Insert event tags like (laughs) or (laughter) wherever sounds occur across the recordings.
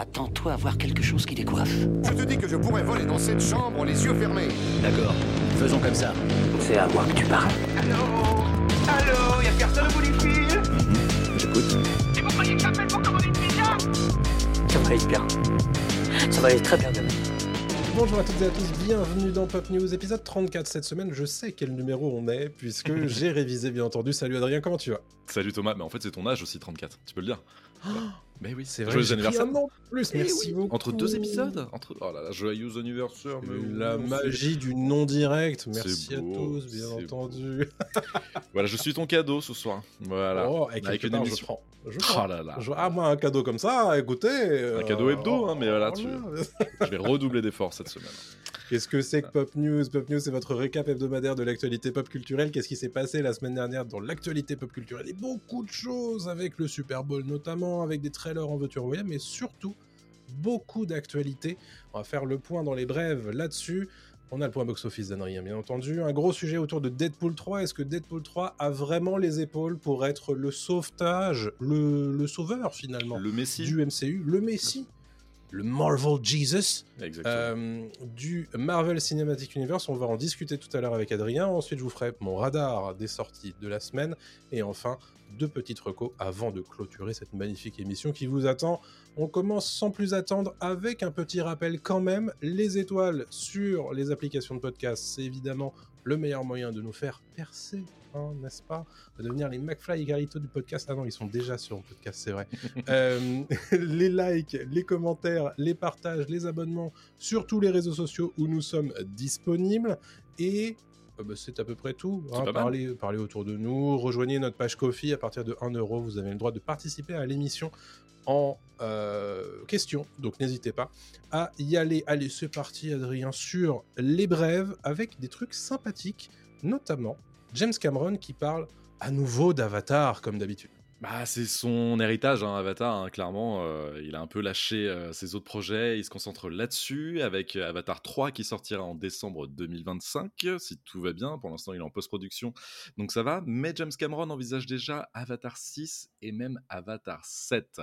Attends-toi à voir quelque chose qui décoiffe. Je te dis que je pourrais voler dans cette chambre les yeux fermés. D'accord, faisons comme ça. C'est à moi que tu parles. Allô Allô Y'a personne au bout du fil J'écoute. Et vous croyez que j'appelle pour commander une pizza Ça va aller bien. Ça va aller très bien demain. Bonjour à toutes et à tous, bienvenue dans Pop News, épisode 34 cette semaine. Je sais quel numéro on est, puisque (laughs) j'ai révisé bien entendu. Salut Adrien, comment tu vas? Salut Thomas, mais en fait c'est ton âge aussi 34, tu peux le dire. Mais oui, C'est vrai, joyeux anniversaire. un an de plus, Eh merci oui, beaucoup. Entre deux épisodes Entre... Oh là là, joyeux anniversaire. mais La magie du non-direct, merci à tous, bien entendu. (laughs) Voilà, je suis ton cadeau ce soir. Voilà. Oh, quelque Avec une part, je émission. prends. Je Oh là là. Je- Ah, moi, un cadeau comme ça, écoutez. euh, cadeau hebdo, hein, mais voilà, tu- voilà. (laughs) Je vais redoubler d'efforts cette semaine. Qu'est-ce que c'est que Pop News? Pop News, c'est votre récap hebdomadaire de l'actualité pop culturelle. Qu'est-ce qui s'est passé la semaine dernière dans l'actualité pop culturelle? Et beaucoup de choses avec le Super Bowl notamment, avec des trailers en voiture voyage, mais surtout beaucoup d'actualités. On va faire le point dans les brèves là-dessus. On a le point box-office d'Adrien, bien entendu. Un gros sujet autour de Deadpool 3. Est-ce que Deadpool 3 a vraiment les épaules pour être le sauvetage, le, le sauveur finalement Le Messi. du MCU, le Messi, le Marvel Jesus euh, du Marvel Cinematic Universe. On va en discuter tout à l'heure avec Adrien. Ensuite, je vous ferai mon radar des sorties de la semaine. Et enfin, deux petites recos avant de clôturer cette magnifique émission qui vous attend. On commence sans plus attendre avec un petit rappel quand même. Les étoiles sur les applications de podcast, c'est évidemment le meilleur moyen de nous faire percer, hein, n'est-ce pas De devenir les McFly et Carlito du podcast. Ah non, ils sont déjà sur le podcast, c'est vrai. (laughs) Euh, (laughs) les likes, les commentaires, les partages, les abonnements sur tous les réseaux sociaux où nous sommes disponibles. Et euh, bah, c'est à peu près tout. Hein. parlez autour de nous, rejoignez notre page Kofi à partir de 1 euro. Vous avez le droit de participer à l'émission en euh, question. Donc n'hésitez pas à y aller. Allez, c'est parti, Adrien, sur les brèves avec des trucs sympathiques, notamment James Cameron qui parle à nouveau d'Avatar, comme d'habitude. Bah, c'est son héritage, hein, Avatar, hein, clairement. euh, il a un peu lâché euh, ses autres projets, il se concentre là-dessus, avec euh, Avatar 3 qui sortira en décembre 2025, si tout va bien. Pour l'instant, il est en post-production, donc ça va. Mais James Cameron envisage déjà Avatar 6 et même Avatar 7,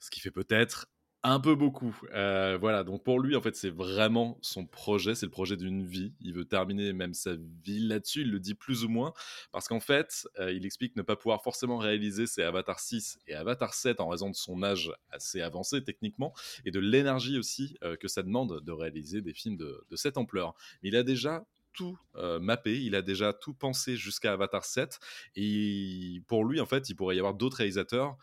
ce qui fait peut-être un peu beaucoup. Euh, voilà, donc pour lui, en fait, c'est vraiment son projet, c'est le projet d'une vie. Il veut terminer même sa vie là-dessus, il le dit plus ou moins, parce qu'en fait, euh, il explique ne pas pouvoir forcément réaliser ses Avatar 6 et Avatar 7 en raison de son âge assez avancé techniquement, et de l'énergie aussi euh, que ça demande de réaliser des films de, cette ampleur. Mais il a déjà tout mappé, il a déjà tout pensé jusqu'à Avatar 7, et pour lui, en fait, il pourrait y avoir d'autres réalisateurs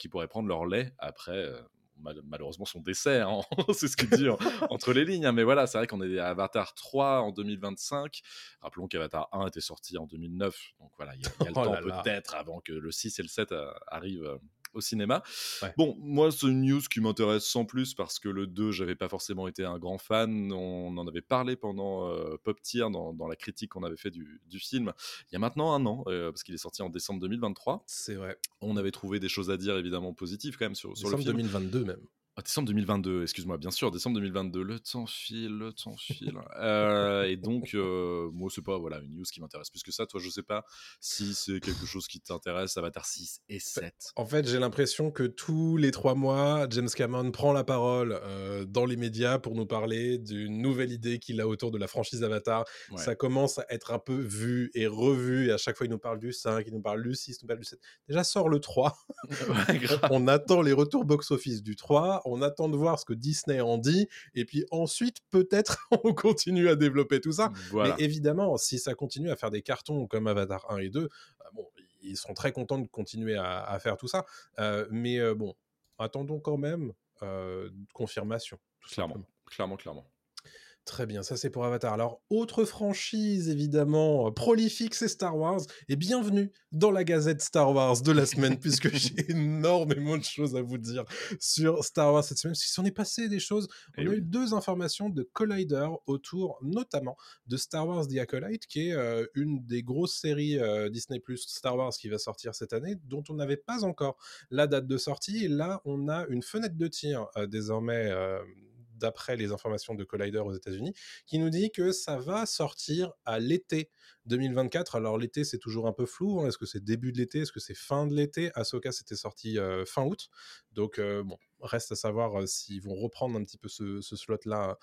qui pourraient prendre leur lait après... mal- malheureusement son décès, hein. (laughs) c'est ce qu'il dit en- entre les lignes. hein. Mais voilà, c'est vrai qu'on est à Avatar 3 en 2025. Rappelons qu'Avatar 1 était sorti en 2009. Donc voilà, il y a, il y a le (laughs) Oh temps peut-être avant que le 6 et le 7 euh, arrivent euh, au cinéma. Ouais. Bon, moi, c'est une news qui m'intéresse sans plus parce que le 2, j'avais pas forcément été un grand fan. On en avait parlé pendant euh, Pop Tier, dans, dans la critique qu'on avait fait du, du film, il y a maintenant un an, euh, parce qu'il est sorti en décembre 2023. C'est vrai. On avait trouvé des choses à dire, évidemment, positives quand même sur, sur le Décembre film. 2022 même. Ah, décembre 2022, excuse-moi, bien sûr, décembre 2022, le temps file, le temps file. Euh, et donc, euh, moi, c'est pas voilà, une news qui m'intéresse plus que ça. Toi, je sais pas si c'est quelque chose qui t'intéresse, Avatar 6 et 7. En fait, j'ai l'impression que tous les trois mois, James Cameron prend la parole euh, dans les médias pour nous parler d'une nouvelle idée qu'il a autour de la franchise Avatar. Ouais. Ça commence à être un peu vu et revu, et à chaque fois, il nous parle du 5, il nous parle du 6, il nous parle du 7. Déjà, sort le 3. (laughs) Ouais, grave. on attend les retours box-office du 3, on attend de voir ce que Disney en dit, et puis ensuite, peut-être, (laughs) on continue à développer tout ça. Voilà. Mais évidemment, si ça continue à faire des cartons comme Avatar 1 et 2, euh, bon, ils seront très contents de continuer à, à faire tout ça. Euh, mais euh, bon, attendons quand même euh, confirmation. tout Clairement, simplement. clairement, clairement. Très bien, ça c'est pour Avatar. Alors, autre franchise évidemment euh, prolifique, c'est Star Wars. Et bienvenue dans la gazette Star Wars de la semaine, (laughs) puisque j'ai énormément de choses à vous dire sur Star Wars cette semaine, parce qu'il s'en est passé des choses. On Eh a oui. eu deux informations de Collider autour notamment de Star Wars The Acolyte, qui est euh, une des grosses séries euh, Disney Plus Star Wars qui va sortir cette année, dont on n'avait pas encore la date de sortie. Et là, on a une fenêtre de tir désormais. D'après les informations de Collider aux États-Unis, qui nous dit que ça va sortir à l'été 2024. Alors l'été, c'est toujours un peu flou. hein. Est-ce que c'est début de l'été? Est-ce que c'est fin de l'été? Ahsoka, c'était sorti euh, fin août. Donc euh, bon, reste à savoir euh, s'ils vont reprendre un petit peu ce, slot-là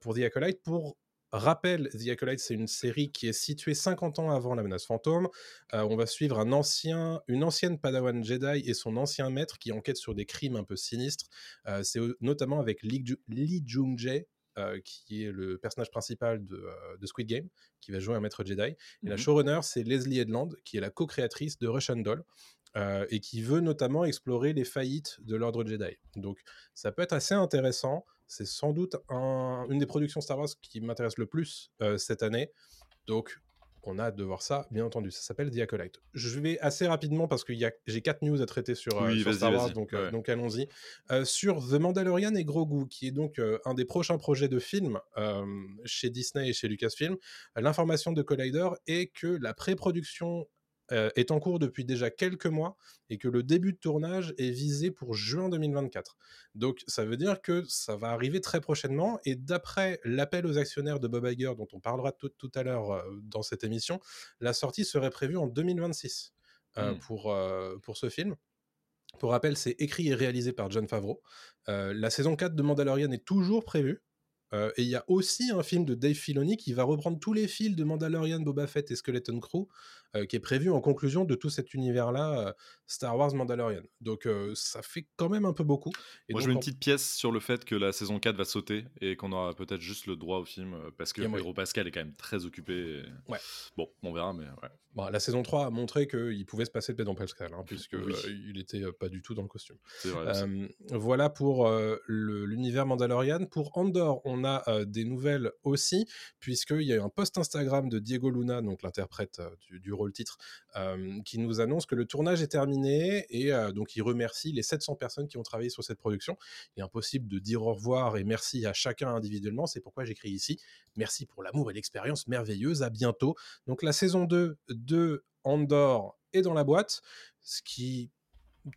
pour The Acolyte. Pour rappel, The Acolyte, c'est une série qui est située 50 ans avant la menace fantôme. Euh, on va suivre un ancien, une ancienne Padawan Jedi et son ancien maître qui enquête sur des crimes un peu sinistres. Euh, c'est notamment avec Lee, Ju- Lee Jung-jae, euh, qui est le personnage principal de, euh, de Squid Game, qui va jouer un maître Jedi. Et la Mhm. showrunner, c'est Leslie Edland, qui est la co-créatrice de Russian Doll. euh, et qui veut notamment explorer les faillites de l'ordre Jedi. Donc ça peut être assez intéressant. C'est sans doute un- une des productions Star Wars qui m'intéresse le plus euh, cette année. Donc on a hâte de voir ça, bien entendu. Ça s'appelle The Acolyte. Je vais assez rapidement parce que j'ai quatre news à traiter sur, euh, sur Star Wars, euh, donc allons-y. Euh, sur The Mandalorian et Grogu, qui est donc un des prochains projets de film chez Disney et chez Lucasfilm, l'information de Collider est que la pré-production euh, est en cours depuis déjà quelques mois et que le début de tournage est visé pour juin 2024. Donc ça veut dire que ça va arriver très prochainement et d'après l'appel aux actionnaires de Bob Iger dont on parlera tout, tout à l'heure euh, dans cette émission, la sortie serait prévue en 2026 euh, Mm. pour, pour ce film. Pour rappel, c'est écrit et réalisé par John Favreau. La saison 4 de Mandalorian est toujours prévue. Euh, et il y a aussi un film de Dave Filoni qui va reprendre tous les fils de Mandalorian, Boba Fett et Skeleton Crew, euh, qui est prévu en conclusion de tout cet univers-là, euh, Star Wars Mandalorian. Donc euh, ça fait quand même un peu beaucoup. Et Moi, donc, je mets une petite pièce sur le fait que la saison 4 va sauter et qu'on aura peut-être juste le droit au film parce que. Pedro Pascal est quand même très occupé. et- Ouais. Bon, on verra, mais ouais. Bon, la saison 3 a montré qu'il pouvait se passer de Pedro Pascal, hein, puisque Oui. il était pas du tout dans le costume. C'est vrai. voilà pour l'univers Mandalorian. Pour Andor, on a des nouvelles aussi, puisqu'il y a eu un post Instagram de Diego Luna, donc l'interprète euh, du, rôle titre, euh, qui nous annonce que le tournage est terminé et euh, donc il remercie les 700 personnes qui ont travaillé sur cette production. Il est impossible de dire au revoir et merci à chacun individuellement. C'est pourquoi j'écris ici merci pour l'amour et l'expérience merveilleuse. À bientôt. Donc la saison 2 de Andor est dans la boîte, ce qui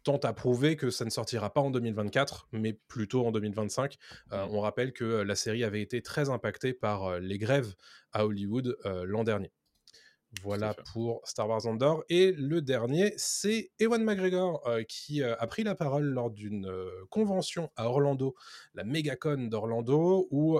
tente à prouver que ça ne sortira pas en 2024, mais plutôt en 2025. Euh, on rappelle que la série avait été très impactée par les grèves à Hollywood l'an dernier. Voilà pour Star Wars Andor. Et le dernier, c'est Ewan McGregor euh, qui euh, a pris la parole lors d'une euh, convention à Orlando, la Megacon d'Orlando, où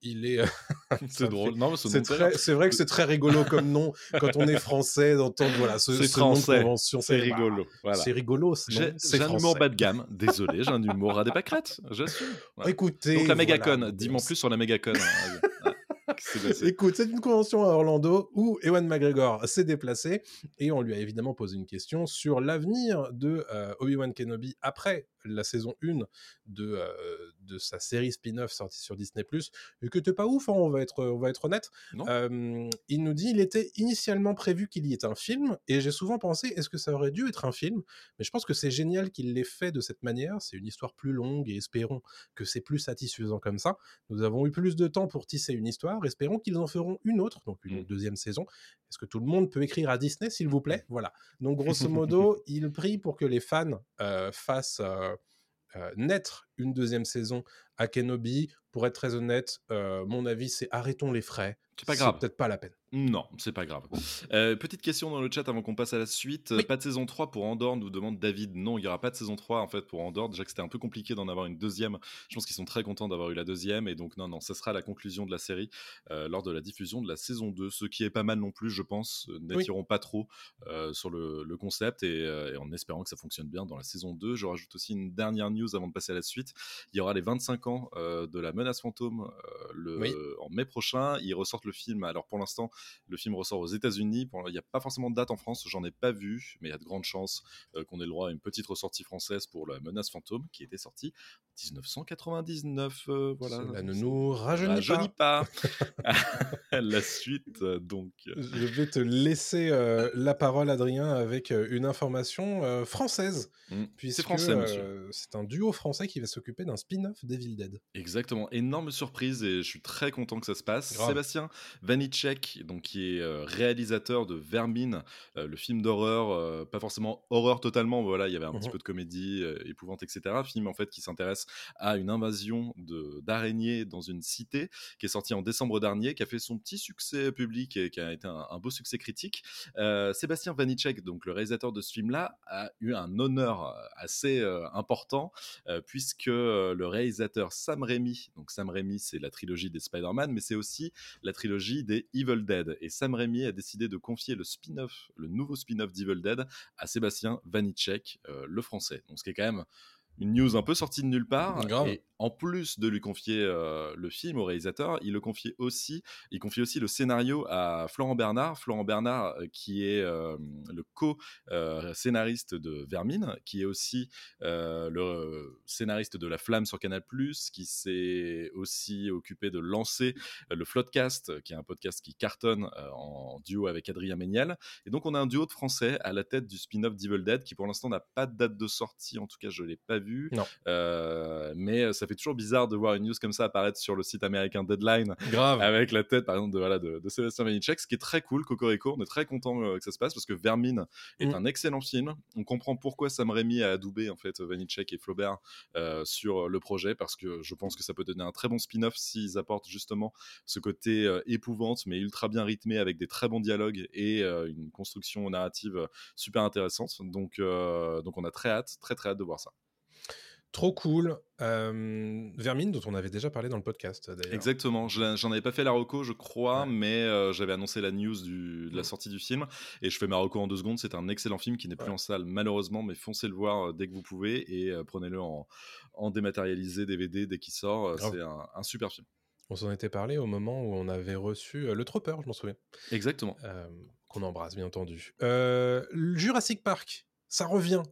il est. (laughs) c'est drôle. Non, C'est très- vrai que c'est très rigolo comme nom quand on est français d'entendre voilà ce, C'est ce nom de français. convention. c'est rigolo. Bah, Voilà. C'est rigolo. J'ai un français. humour bas de gamme. Désolé, j'ai un humour à des pâquerettes. J'assume. Voilà. Écoutez, Donc la voilà, Megacon, donc, dis-moi plus sur la Megacon. (laughs) hein. Écoute, c'est une convention à Orlando où Ewan McGregor s'est déplacé et on lui a évidemment posé une question sur l'avenir de euh, Obi-Wan Kenobi après la saison 1 de, euh, de sa série spin-off sortie sur Disney+, et que t'es pas ouf, hein, on, va être, on va être honnête. Euh, il nous dit il était initialement prévu qu'il y ait un film, et j'ai souvent pensé, est-ce que ça aurait dû être un film? Mais je pense que c'est génial qu'il l'ait fait de cette manière, c'est une histoire plus longue, et espérons que c'est plus satisfaisant comme ça. Nous avons eu plus de temps pour tisser une histoire. Espérons qu'ils en feront une autre, donc une Mm. deuxième saison. Est-ce que tout le monde peut écrire à Disney, s'il vous plaît? Voilà. Donc, grosso (laughs) modo, il prie pour que les fans euh, fassent euh, euh, naître une deuxième saison à Kenobi. Pour être très honnête, euh, mon avis, c'est arrêtons les frais. C'est pas grave. peut-être pas la peine. Non, c'est pas grave. Euh, petite question dans le chat avant qu'on passe à la suite. Oui. Pas de saison 3 pour Andorre, nous demande David. Non, il n'y aura pas de saison 3 en fait pour Andorre. Déjà que c'était un peu compliqué d'en avoir une deuxième. Je pense qu'ils sont très contents d'avoir eu la deuxième. Et donc, non, non, ça sera la conclusion de la série euh, lors de la diffusion de la saison 2. Ce qui est pas mal non plus, je pense, euh, n'attireront pas trop euh, sur le, le concept et, et en espérant que ça fonctionne bien dans la saison 2. Je rajoute aussi une dernière news avant de passer à la suite. Il y aura les 25 ans de la menace fantôme le, Oui. en mai prochain. Ils ressortent le film. Alors pour l'instant, le film ressort aux États-Unis. Il n'y a pas forcément de date en France, j'en ai pas vu, mais il y a de grandes chances euh, qu'on ait le droit à une petite ressortie française pour la menace fantôme qui était sortie 1999. euh, voilà. Cela ne nous rajeunit, rajeunit pas. pas. (laughs) (laughs) la suite, euh, donc. Je vais te laisser euh, la parole, Adrien, avec euh, une information euh, française. Mm. C'est français, monsieur. euh, c'est un duo français qui va s'occuper d'un spin-off d'Evil Dead. Exactement, énorme surprise et je suis très content que ça se passe. Grave. Sébastien Vanicek, donc qui est euh, réalisateur de Vermine, euh, le film d'horreur, euh, pas forcément horreur totalement, voilà, il y avait un petit Mhm. peu de comédie, euh, épouvante, etc. Film en fait qui s'intéresse à une invasion d'araignées dans une cité, qui est sorti en décembre dernier, qui a fait son petit succès public et qui a été un, beau succès critique. Euh, Sébastien Vanitschek, donc le réalisateur de ce film-là, a eu un honneur euh, assez euh, important, puisque le réalisateur Sam Raimi, donc Sam Raimi, c'est la trilogie des Spider-Man, mais c'est aussi la trilogie des Evil Dead. Et Sam Raimi a décidé de confier le spin-off, le nouveau spin-off d'Evil Dead, à Sébastien Vanitschek, le français. Donc ce qui est quand même une news un peu sortie de nulle part. Et en plus de lui confier euh, le film au réalisateur, il le confie aussi, il confie aussi le scénario à Florent Bernard. Florent Bernard, euh, qui est euh, le co-scénariste de Vermine, qui est aussi le scénariste de La Flamme sur Canal+, qui s'est aussi occupé de lancer le Floodcast, qui est un podcast qui cartonne en duo avec Adrien Méniel. Et donc on a un duo de Français à la tête du spin-off d'Evil Dead, qui pour l'instant n'a pas de date de sortie, en tout cas je l'ai pas vu. Non. mais ça fait toujours bizarre de voir une news comme ça apparaître sur le site américain Deadline. Grave. Avec la tête, par exemple, de, voilà, de, Sébastien Vanitschek, ce qui est très cool, Cocorico. On est très content euh, que ça se passe parce que Vermine est mm. un excellent film. On comprend pourquoi Sam Raimi a adoubé, en fait, Vanitschek et Flaubert euh, sur le projet parce que je pense que ça peut donner un très bon spin-off s'ils apportent justement ce côté euh, épouvante mais ultra bien rythmé avec des très bons dialogues et une construction narrative super intéressante. Donc, donc on a très hâte, très très hâte de voir ça. Trop cool. Vermine, dont on avait déjà parlé dans le podcast, d'ailleurs. Exactement. J'en avais pas fait la reco, je crois, mais j'avais annoncé la news de la mmh. sortie du film. Et je fais ma reco en deux secondes. C'est un excellent film qui n'est plus en salle, malheureusement, mais foncez le voir dès que vous pouvez et prenez-le en, dématérialisé DVD dès qu'il sort. C'est un, super film. On s'en était parlé au moment où on avait reçu le Tropper, je m'en souviens. Exactement. Qu'on embrasse, bien entendu. Jurassic Park, ça revient.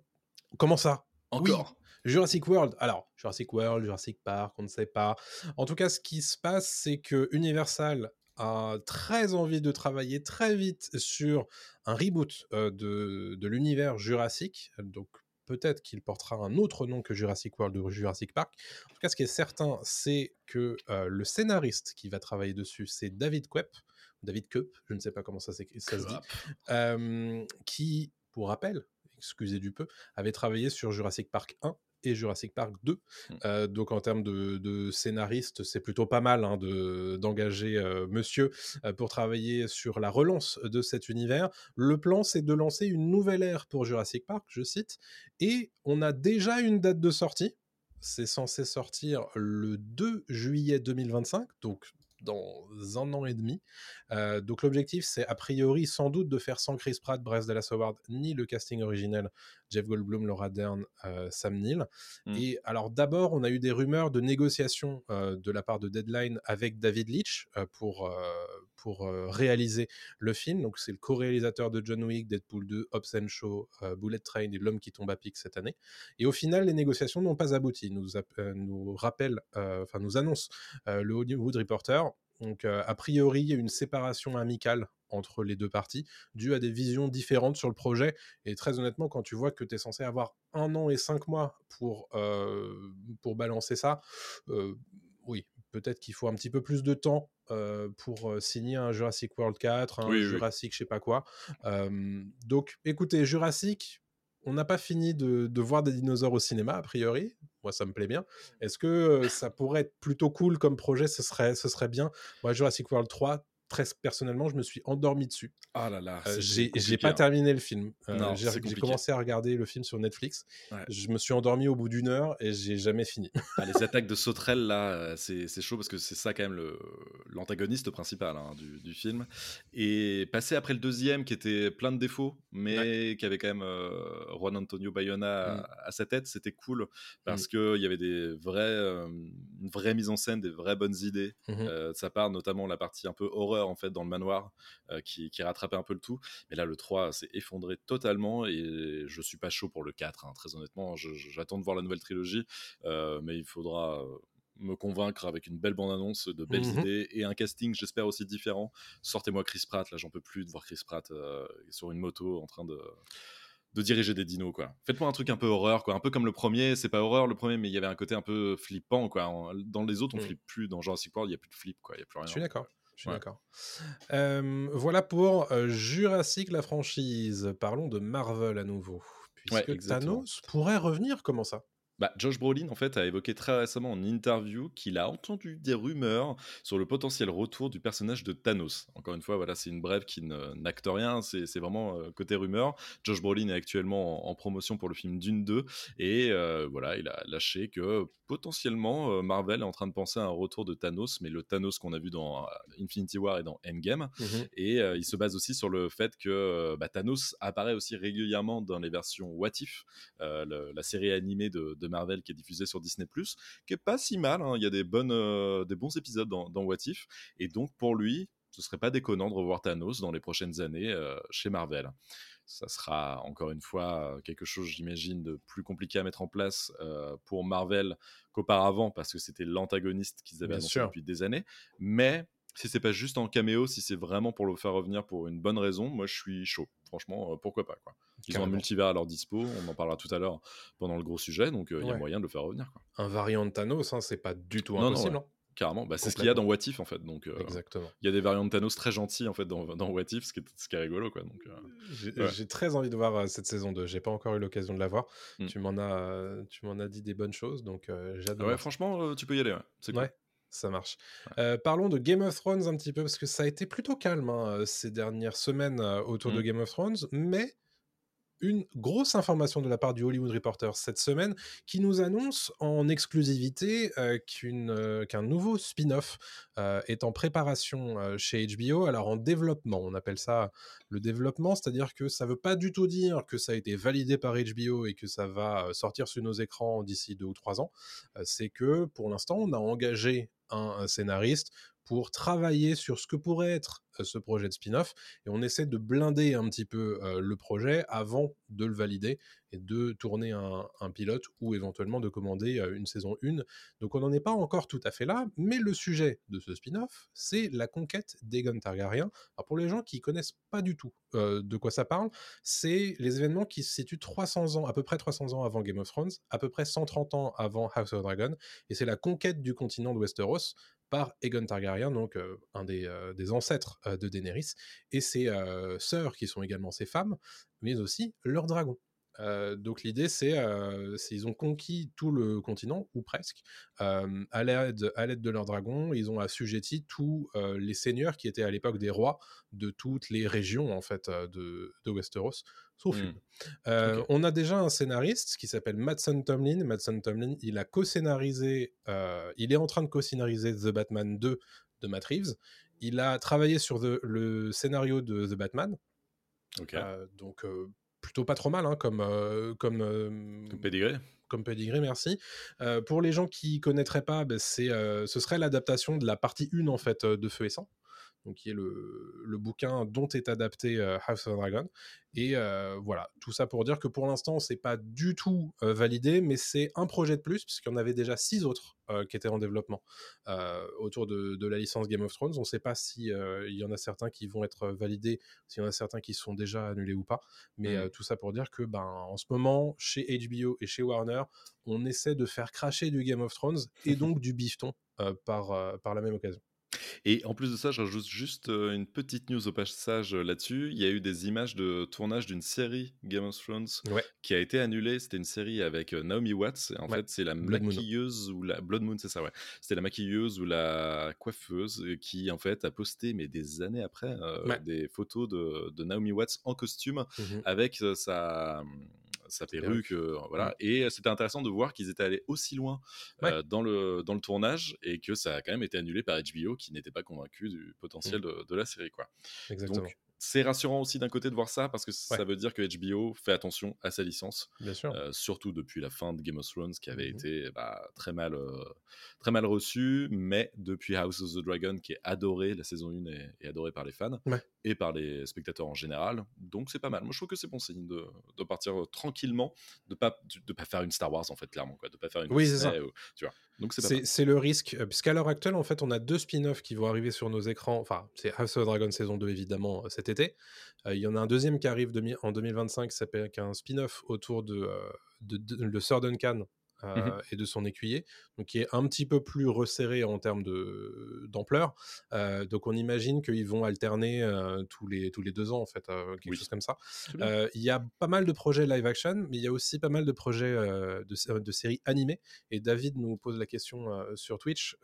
Comment ça? Encore Jurassic World, alors Jurassic World, Jurassic Park, on ne sait pas. En tout cas, ce qui se passe, c'est que Universal a très envie de travailler très vite sur un reboot euh, de, de l'univers Jurassic. Donc peut-être qu'il portera un autre nom que Jurassic World ou Jurassic Park. En tout cas, ce qui est certain, c'est que euh, le scénariste qui va travailler dessus, c'est David Koepp, David Koepp, je ne sais pas comment ça, ça se dit, euh, qui, pour rappel, excusez du peu, avait travaillé sur Jurassic Park 1 et Jurassic Park 2. Mmh. Euh, donc en termes de, scénariste, c'est plutôt pas mal hein, d'engager euh, monsieur euh, pour travailler sur la relance de cet univers. Le plan, c'est de lancer une nouvelle ère pour Jurassic Park, je cite, et on a déjà une date de sortie. C'est censé sortir le 2 juillet 2025, donc dans un an et demi. Euh, donc l'objectif, c'est a priori sans doute de faire sans Chris Pratt, Bryce Dallas Howard, ni le casting originel, Jeff Goldblum, Laura Dern, euh, Sam Neill. Mmh. Et alors d'abord, on a eu des rumeurs de négociations euh, de la part de Deadline avec David Leitch pour, pour réaliser le film. Donc c'est le co-réalisateur de John Wick, Deadpool 2, Hobbs Show, Bullet Train et L'homme qui tombe à pic cette année. Et au final, les négociations n'ont pas abouti. Nous, rappelle, enfin nous annonce le Hollywood Reporter donc, a priori, il y a une séparation amicale entre les deux parties, due à des visions différentes sur le projet. Et très honnêtement, quand tu vois que tu es censé avoir un an et cinq mois pour, pour balancer ça, oui, peut-être qu'il faut un petit peu plus de temps pour signer un Jurassic World 4, un Jurassic je sais pas quoi. donc, écoutez, Jurassic, on n'a pas fini de, voir des dinosaures au cinéma, a priori. Moi, ça me plaît bien. Est-ce que ça pourrait être plutôt cool comme projet Ce serait, ce serait bien? Moi, Jurassic World 3, très personnellement, je me suis endormi dessus. Ah là là, euh, j'ai pas hein. terminé le film. Euh, j'ai commencé à regarder le film sur Netflix. Je me suis endormi au bout d'une heure et j'ai jamais fini. (laughs) Ah, les attaques de sauterelles là, euh, c'est chaud parce que c'est ça quand même l'antagoniste principal hein, du, film. Et passer après le deuxième qui était plein de défauts, mais qui avait quand même Juan Antonio Bayona mm. à, sa tête, c'était cool parce mm. que qu'il y avait des vrais, une vraie mise en scène, des vraies bonnes idées mm-hmm. de sa part, notamment la partie un peu horreur en fait dans le manoir euh, qui, rattrapait un peu le tout. Mais là, le 3 s'est effondré totalement et je suis pas chaud pour le 4. Hein, très honnêtement, j'attends de voir la nouvelle trilogie, euh, mais il faudra euh, me convaincre avec une belle bande-annonce, de belles mmh idées et un casting, j'espère aussi différent. Sortez-moi Chris Pratt, là j'en peux plus de voir Chris Pratt sur une moto en train de de diriger des dinos quoi. Faites-moi un truc un peu horreur quoi, un peu comme le premier, c'est pas horreur le premier mais il y avait un côté un peu flippant quoi. Dans les autres on mmh. flippe plus, dans Jurassic World il y a plus de flip quoi, il y a plus rien. Je suis d'accord. Je suis d'accord. voilà pour Jurassic la franchise. Parlons de Marvel à nouveau. Puisque Thanos pourrait revenir, comment ça? Bah, Josh Brolin, en fait, a évoqué très récemment en interview qu'il a entendu des rumeurs sur le potentiel retour du personnage de Thanos. Encore une fois, voilà, c'est une brève qui n'acte rien, c'est vraiment euh, côté rumeur. Josh Brolin est actuellement en, promotion pour le film Dune 2 et euh, voilà, il a lâché que potentiellement euh, Marvel est en train de penser à un retour de Thanos, mais le Thanos qu'on a vu dans Infinity War et dans Endgame. Mmh et il se base aussi sur le fait que bah, Thanos apparaît aussi régulièrement dans les versions What If, la série animée de, de Marvel qui est diffusée sur Disney+, qui est pas si mal. hein. Il y a des, bonnes, euh, des bons épisodes dans, dans What If. Et donc, pour lui, ce serait pas déconnant de revoir Thanos dans les prochaines années euh, chez Marvel. Ça sera encore une fois euh, quelque chose, j'imagine, de plus compliqué à mettre en place pour Marvel qu'auparavant, parce que c'était l'antagoniste qu'ils avaient Bien annoncé sûr. depuis des années. Mais si c'est pas juste en caméo, si c'est vraiment pour le faire revenir pour une bonne raison, moi je suis chaud. Franchement, euh, pourquoi pas quoi. Ils ont un Carrément. multivers à leur dispo, on en parlera tout à l'heure pendant le gros sujet, donc euh, il y a moyen de le faire revenir. Quoi. Un variant de Thanos, hein, c'est pas du tout Non, non, impossible. ouais. hein. Carrément, bah, c'est ce qu'il y a dans What If en fait. Donc euh, Exactement. il y a des variantes de Thanos très gentils en fait dans, dans What If, ce qui est, ce qui est rigolo quoi. Donc, euh, J'ai Ouais. j'ai très envie de voir euh, cette saison 2. J'ai pas encore eu l'occasion de la voir. Mm. Tu m'en as, tu m'en as dit des bonnes choses, donc de ouais, franchement, tu peux y aller. Ouais. C'est cool. Ouais, ça marche. Euh, parlons de Game of Thrones un petit peu, parce que ça a été plutôt calme hein, ces dernières semaines autour de Mm. Game of Thrones, mais une grosse information de la part du Hollywood Reporter cette semaine qui nous annonce en exclusivité euh, euh, qu'un nouveau spin-off euh, est en préparation chez HBO, alors en développement, on appelle ça le développement, c'est-à-dire que ça veut pas du tout dire que ça a été validé par HBO et que ça va sortir sur nos écrans d'ici deux ou trois ans, c'est que pour l'instant on a engagé un, scénariste pour travailler sur ce que pourrait être ce projet de spin-off et on essaie de blinder un petit peu euh, le projet avant de le valider et de tourner un, pilote ou éventuellement de commander euh, une saison 1. Donc on n'en est pas encore tout à fait là, mais le sujet de ce spin-off, c'est la conquête d'Aegon Targaryen. Pour les gens qui connaissent pas du tout euh, de quoi ça parle, c'est les événements qui se situent 300 ans, à peu près 300 ans avant Game of Thrones, à peu près 130 ans avant House of Dragon, et c'est la conquête du continent de Westeros par Aegon Targaryen, donc euh, un des, euh, ancêtres euh, de Daenerys, et ses euh, sœurs qui sont également ses femmes, mais aussi leurs dragons. Euh, donc l'idée c'est euh, ils ont conquis tout le continent ou presque euh, à l'aide à l'aide de leurs dragons ils ont assujetti tous euh, les seigneurs qui étaient à l'époque des rois de toutes les régions en fait euh, de, de Westeros sauf Mm. une. Euh, on a déjà un scénariste qui s'appelle Madsen Tomlin Madsen Tomlin il a co-scénarisé euh, il est en train de co-scénariser The Batman 2 de Matt Reeves il a travaillé sur the- le scénario de The Batman euh, donc euh, plutôt pas trop mal hein, comme euh, comme Comme pédigré. comme pedigree, merci. Euh, pour les gens qui connaîtraient pas, ben, c'est, euh, ce serait l'adaptation de la partie 1 en fait de Feu et Sang, donc qui est le, le bouquin dont est adapté euh, House of Dragon. Et euh, voilà, tout ça pour dire que pour l'instant, c'est pas du tout euh, validé, mais c'est un projet de plus, puisqu'il y en avait déjà six autres qui étaient en développement autour de, de la licence Game of Thrones. On ne sait pas si il y en a certains qui vont être validés, s'il y en a certains qui sont déjà annulés ou pas. Mais euh, tout ça pour dire que, ben, en ce moment, chez HBO et chez Warner, on essaie de faire cracher du Game of Thrones et (laughs) donc du bifton par, par la même occasion. Et en plus de ça, je rajoute juste euh, une petite news au passage euh, là-dessus. Il y a eu des images de tournage d'une série Game of Thrones Ouais. qui a été annulée. C'était une série avec euh, Naomi Watts. En Ouais. fait, c'est la Blood Moon. maquilleuse ou la Blood Moon, c'est ça, ouais. C'était la maquilleuse ou la coiffeuse qui, en fait, a posté, mais des années après, Ouais. des photos de, de Naomi Watts en costume Mhm. avec sa sa perruque, euh, voilà. Et c'était intéressant de voir qu'ils étaient allés aussi loin Ouais. dans, le, dans le tournage et que ça a quand même été annulé par HBO qui n'était pas convaincu du potentiel de, de la série, quoi. Exactement. Donc, c'est rassurant aussi d'un côté de voir ça parce que ça veut dire que HBO fait attention à sa licence, Bien sûr. euh, surtout depuis la fin de Game of Thrones qui avait Mhm. été bah, très mal euh, très mal reçue, mais depuis House of the Dragon qui est adoré, la saison 1 est, est adorée par les fans Ouais. Et par les spectateurs en général, donc c'est pas mal. Moi je trouve que c'est bon signe de, de partir euh, tranquillement, de pas de pas faire une Star Wars en fait clairement quoi, de pas faire une Oui, c'est ça. ou- tu vois. Donc c'est C'est le risque, euh, puisqu'à l'heure actuelle, en fait, on a deux spin-offs qui vont arriver sur nos écrans. Enfin, c'est House of Dragon saison 2, évidemment, euh, cet été. Euh, Il y en a un deuxième qui arrive demi- en 2025, qui s'appelle un spin-off autour de, euh, de, de, de Sir Duncan, euh, et de son écuyer, donc qui est un petit peu plus resserré en termes de d'ampleur. Euh, donc on imagine qu'ils vont alterner euh, tous les tous les deux ans en fait, quelque Oui. chose comme ça. Il y a pas mal de projets live action, mais il y a aussi pas mal de projets de, de séries animées. Et David nous pose la question sur Twitch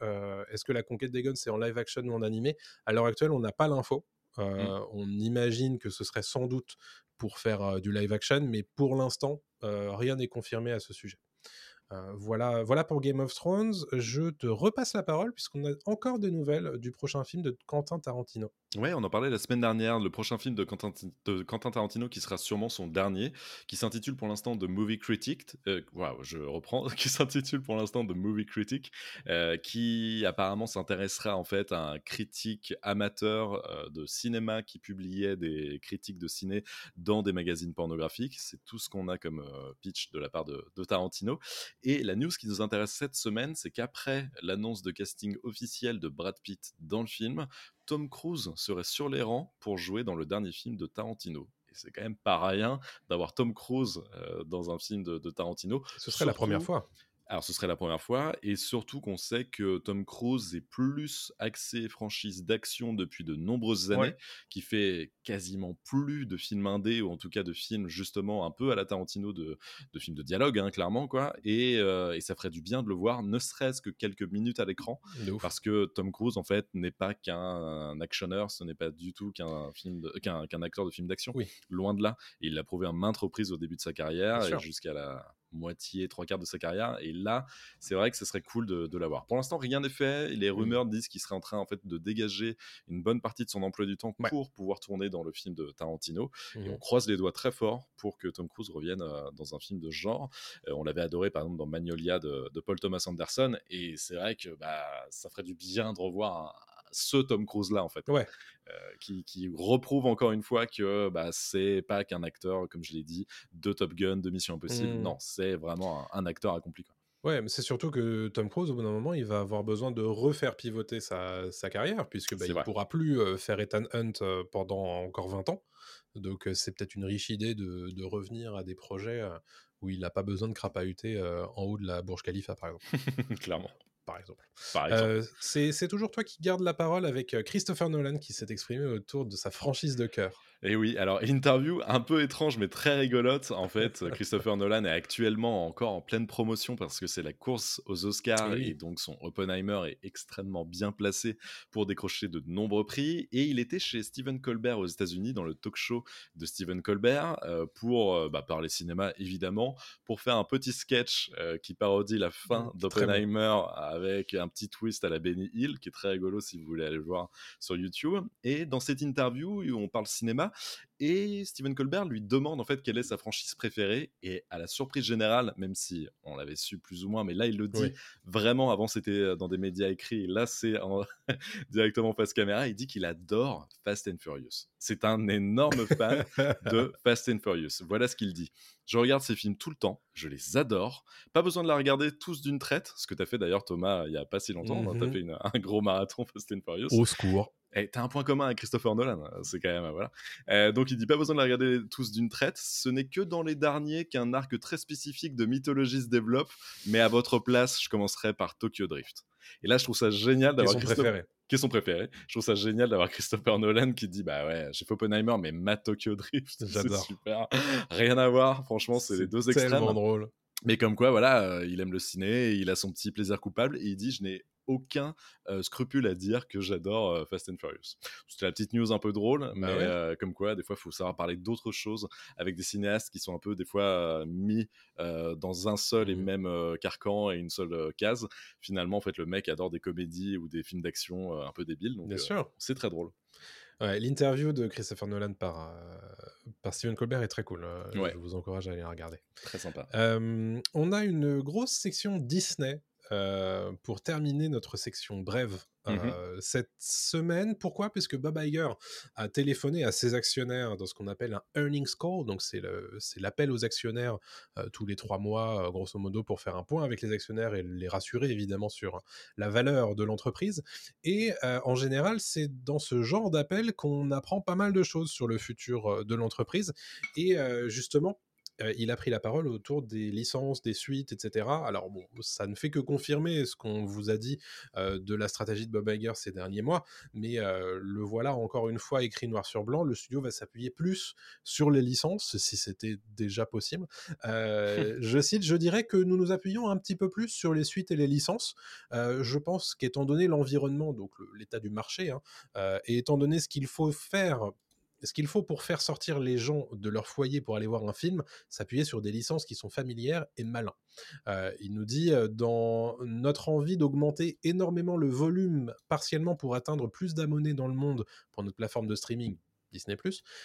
est-ce que la conquête des guns c'est en live action ou en animé? À l'heure actuelle, on n'a pas l'info. Euh, On imagine que ce serait sans doute pour faire du live action, mais pour l'instant, rien n'est confirmé à ce sujet. Euh, voilà, voilà pour Game of Thrones. Je te repasse la parole puisqu'on a encore des nouvelles du prochain film de Quentin Tarantino. Ouais, on en parlait la semaine dernière, le prochain film de Quentin, Tarantino qui sera sûrement son dernier, qui s'intitule pour l'instant The Movie Critic, euh, je reprends, (laughs) qui s'intitule pour l'instant The Movie Critic, euh, qui apparemment s'intéressera en fait à un critique amateur euh, de cinéma qui publiait des critiques de ciné dans des magazines pornographiques. C'est tout ce qu'on a comme euh, pitch de la part de Tarantino. Et la news qui nous intéresse cette semaine, c'est qu'après l'annonce de casting officiel de Brad Pitt dans le film, Tom Cruise serait sur les rangs pour jouer dans le dernier film de Tarantino. Et c'est quand même pas rien d'avoir Tom Cruise euh, dans un film de, de Tarantino. Ce serait la première fois. Alors, ce serait la première fois, et surtout qu'on sait que Tom Cruise est plus axé franchise d'action depuis de nombreuses années, Ouais. qui fait quasiment plus de films indés, ou en tout cas de films justement un peu à la Tarantino, de, de films de dialogue, hein, clairement, quoi. Et, euh, et ça ferait du bien de le voir, ne serait-ce que quelques minutes à l'écran, parce que Tom Cruise, en fait, n'est pas qu'un actionneur, ce n'est pas du tout qu'un acteur de film d'action. Oui. Loin de là. Et il l'a prouvé à maintes reprises au début de sa carrière, jusqu'à la moitié, trois quarts de sa carrière. Et là, c'est vrai que ce serait cool de, de l'avoir. Pour l'instant, rien n'est fait. Les Mmh. rumeurs disent qu'il serait en train en fait de dégager une bonne partie de son emploi du temps Ouais. pour pouvoir tourner dans le film de Tarantino. Et on croise les doigts très fort pour que Tom Cruise revienne euh, dans un film de ce genre. Euh, on l'avait adoré par exemple dans Magnolia de, de Paul Thomas Anderson. Et c'est vrai que bah, ça ferait du bien de revoir un- ce Tom Cruise là en fait. Ouais. Euh, qui, qui reprouve encore une fois que bah, c'est pas qu'un acteur, comme je l'ai dit, de Top Gun, de Mission Impossible. Mhm. Non, c'est vraiment un, un acteur accompli. quoi. Ouais, mais c'est surtout que Tom Cruise, au bout d'un moment, il va avoir besoin de refaire pivoter sa, sa carrière, puisque bah, il vrai. pourra plus euh, faire Ethan Hunt euh, pendant encore 20 ans. Donc c'est peut-être une riche idée de, de revenir à des projets où il n'a pas besoin de crapahuter en haut de la Burj Khalifa, par exemple. (laughs) Clairement. Par exemple. Euh, c'est c'est toujours toi qui gardes la parole avec euh, Christopher Nolan qui s'est exprimé autour de sa franchise de cœur. Et oui, alors interview un peu étrange mais très rigolote. En fait, (laughs) Christopher Nolan est actuellement encore en pleine promotion parce que c'est la course aux Oscars Oui. et donc son Oppenheimer est extrêmement bien placé pour décrocher de nombreux prix. Et il était chez Stephen Colbert aux États-Unis dans le talk show de Stephen Colbert euh, pour euh, bah, parler cinéma évidemment, pour faire un petit sketch euh, qui parodie la fin Mmh, d'Oppenheimer avec un petit twist à la Benny Hill qui est très rigolo si vous voulez aller le voir sur YouTube. Et dans cette interview où on parle cinéma, et Stephen Colbert lui demande en fait quelle est sa franchise préférée. Et à la surprise générale, même si on l'avait su plus ou moins, mais là il le dit Oui. vraiment. Avant c'était dans des médias écrits, et là c'est en- (laughs) directement face caméra. Il dit qu'il adore Fast and Furious. C'est un énorme fan (laughs) de Fast and Furious. Voilà ce qu'il dit. Je regarde ces films tout le temps, je les adore. Pas besoin de la regarder tous d'une traite, ce que tu as fait d'ailleurs Thomas il y a pas si longtemps. Mhm. Tu as fait une- un gros marathon Fast and Furious. Au secours. Et t'as un point commun avec Christopher Nolan, euh, c'est quand même, euh, voilà. Euh, donc il dit pas besoin de la regarder tous d'une traite, ce n'est que dans les derniers qu'un arc très spécifique de mythologie se développe, mais à votre place, je commencerai par Tokyo Drift. Et là, je trouve ça génial d'avoir son Christophe- préféré. qui est son préféré. Je trouve ça génial d'avoir Christopher Nolan qui dit bah ouais, j'ai fait Oppenheimer, mais ma Tokyo Drift, (laughs) c'est J'adore. super. Rien à voir, franchement, c'est les deux tellement extrêmes. drôle. Mais comme quoi, voilà, euh, il aime le ciné, il a son petit plaisir coupable, et il dit Je n'ai aucun euh, scrupule à dire que j'adore euh, Fast and Furious. C'était la petite news un peu drôle, mais Bah ouais. euh, comme quoi, des fois, il faut savoir parler d'autres choses avec des cinéastes qui sont un peu, des fois, mis dans un seul et Mhm. même carcan et une seule case. Finalement, en fait, le mec adore des comédies ou des films d'action un peu débiles, donc Bien sûr. c'est très drôle. Ouais, L'interview de Christopher Nolan par, euh, par Stephen Colbert est très cool. euh, Ouais. Je vous encourage à aller la regarder. Très sympa. Euh, on a une grosse section Disney pour terminer notre section brève euh, cette semaine. Pourquoi? Puisque Bob Iger a téléphoné à ses actionnaires dans ce qu'on appelle un earnings call. Donc, c'est l'appel aux actionnaires euh, tous les trois mois, euh, grosso modo, pour faire un point avec les actionnaires et les rassurer évidemment sur la valeur de l'entreprise. Et euh, en général, c'est dans ce genre d'appel qu'on apprend pas mal de choses sur le futur euh, de l'entreprise. Et euh, il a pris la parole autour des licences, des suites, etc. Alors bon, ça ne fait que confirmer ce qu'on vous a dit de la stratégie de Bob Iger ces derniers mois, mais le voilà encore une fois écrit noir sur blanc. Le studio va s'appuyer plus sur les licences, si c'était déjà possible. (laughs) je cite, je dirais que nous nous appuyons un petit peu plus sur les suites et les licences. je pense qu'étant donné l'environnement, donc l'état du marché, hein, et étant donné ce qu'il faut faire ce qu'il faut pour faire sortir les gens de leur foyer pour aller voir un film, s'appuyer sur des licences qui sont familières et malins. il nous dit dans notre envie d'augmenter énormément le volume partiellement pour atteindre plus d'abonnés dans le monde pour notre plateforme de streaming Disney+.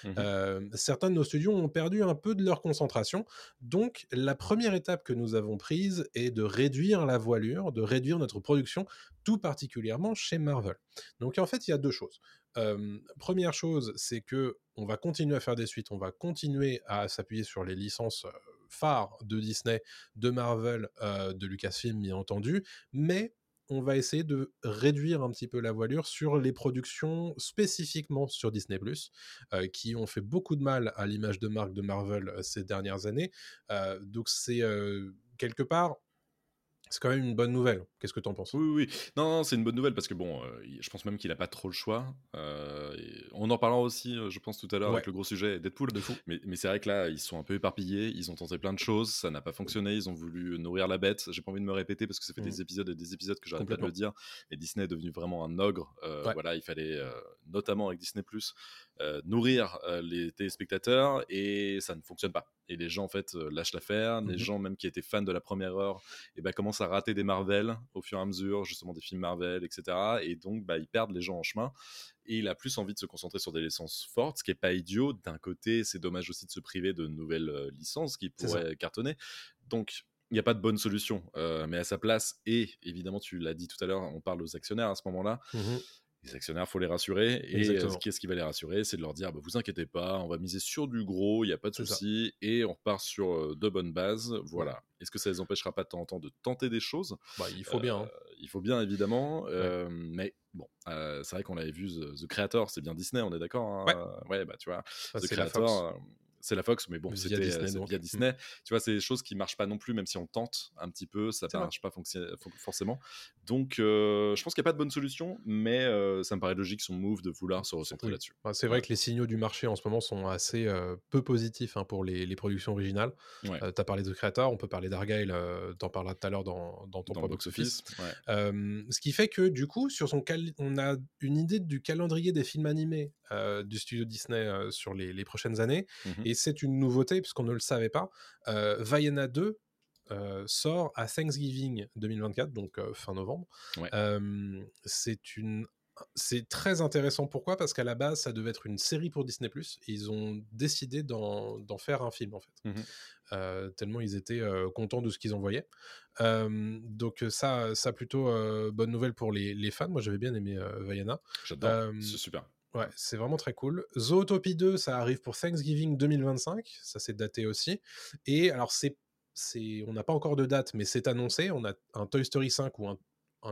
Mmh certains de nos studios ont perdu un peu de leur concentration. Donc, la première étape que nous avons prise est de réduire la voilure, de réduire notre production, tout particulièrement chez Marvel. Donc, en fait, il y a deux choses. Première chose, c'est que on va continuer à faire des suites, on va continuer à s'appuyer sur les licences phares de Disney, de Marvel, de Lucasfilm, bien entendu, mais on va essayer de réduire un petit peu la voilure sur les productions spécifiquement sur Disney euh, qui ont fait beaucoup de mal à l'image de marque de Marvel ces dernières années. Donc c'est quelque part c'est quand même une bonne nouvelle. Qu'est-ce que tu en penses? Oui, oui. Non, non c'est une bonne nouvelle parce que bon, euh, je pense même qu'il n'a pas trop le choix. Euh, on en parlera aussi, euh, je pense, tout à l'heure avec le gros sujet Deadpool. De fou. Mais, mais c'est vrai que là, ils sont un peu éparpillés. Ils ont tenté plein de choses. Ça n'a pas fonctionné. Ils ont voulu nourrir la bête. J'ai pas envie de me répéter parce que ça fait des mmh. épisodes et des épisodes que j'arrête pas de le dire. Et Disney est devenu vraiment un ogre. Voilà, il fallait, notamment avec Disney, nourrir les téléspectateurs et ça ne fonctionne pas et les gens en fait euh, lâchent l'affaire. Les mmh gens même qui étaient fans de la première heure, et eh ben commencent à rater des Marvel au fur et à mesure, justement des films Marvel, etc. Et donc bah, ils perdent les gens en chemin. Et il a plus envie de se concentrer sur des licences fortes, ce qui est pas idiot. D'un côté, c'est dommage aussi de se priver de nouvelles euh, licences qui pourraient cartonner. Donc il n'y a pas de bonne solution, euh, mais à sa place, et évidemment, tu l'as dit tout à l'heure, on parle aux actionnaires à ce moment-là. Mmh les actionnaires, faut les rassurer. Et euh, qu'est-ce qui va les rassurer C'est de leur dire, bah, vous inquiétez pas, on va miser sur du gros, il n'y a pas de souci, et on repart sur euh, de bonnes bases. Voilà. Est-ce que ça les empêchera pas de temps en temps de tenter des choses? Bah, Il faut bien. Hein. Euh, il faut bien, évidemment. mais bon, c'est vrai qu'on l'avait vu, The, Creator, c'est bien Disney, on est d'accord hein? Ouais. bah tu vois, The Creator c'est la Fox, mais bon, c'était Disney, via mmh. Disney. Tu vois, c'est des choses qui marchent pas non plus, même si on tente un petit peu, ça ne marche pas forcément. Donc, je pense qu'il n'y a pas de bonne solution, mais ça me paraît logique son move de vouloir se recentrer là-dessus. c'est vrai que les signaux du marché en ce moment sont assez peu positifs hein, pour les, productions originales. tu as parlé de Creator, on peut parler d'Argyle, t'en parleras tout à l'heure dans, dans, ton box-office. ce qui fait que du coup, sur son on a une idée du calendrier des films animés du studio Disney sur les, prochaines années. Mmh et c'est une nouveauté, puisqu'on ne le savait pas. Euh, Vaiana 2 euh, sort à Thanksgiving 2024, donc euh, fin novembre. c'est une c'est très intéressant. Pourquoi? Parce qu'à la base, ça devait être une série pour Disney+. Et ils ont décidé d'en faire un film, en fait. Mmh tellement ils étaient contents de ce qu'ils envoyaient. donc ça, ça plutôt bonne nouvelle pour les, les fans. Moi, j'avais bien aimé Vaiana. J'adore. c'est super. Ouais, c'est vraiment très cool. Zootopie 2, ça arrive pour Thanksgiving 2025, ça c'est daté aussi. Et alors c'est, c'est, on n'a pas encore de date, mais c'est annoncé. On a un Toy Story 5 ou un,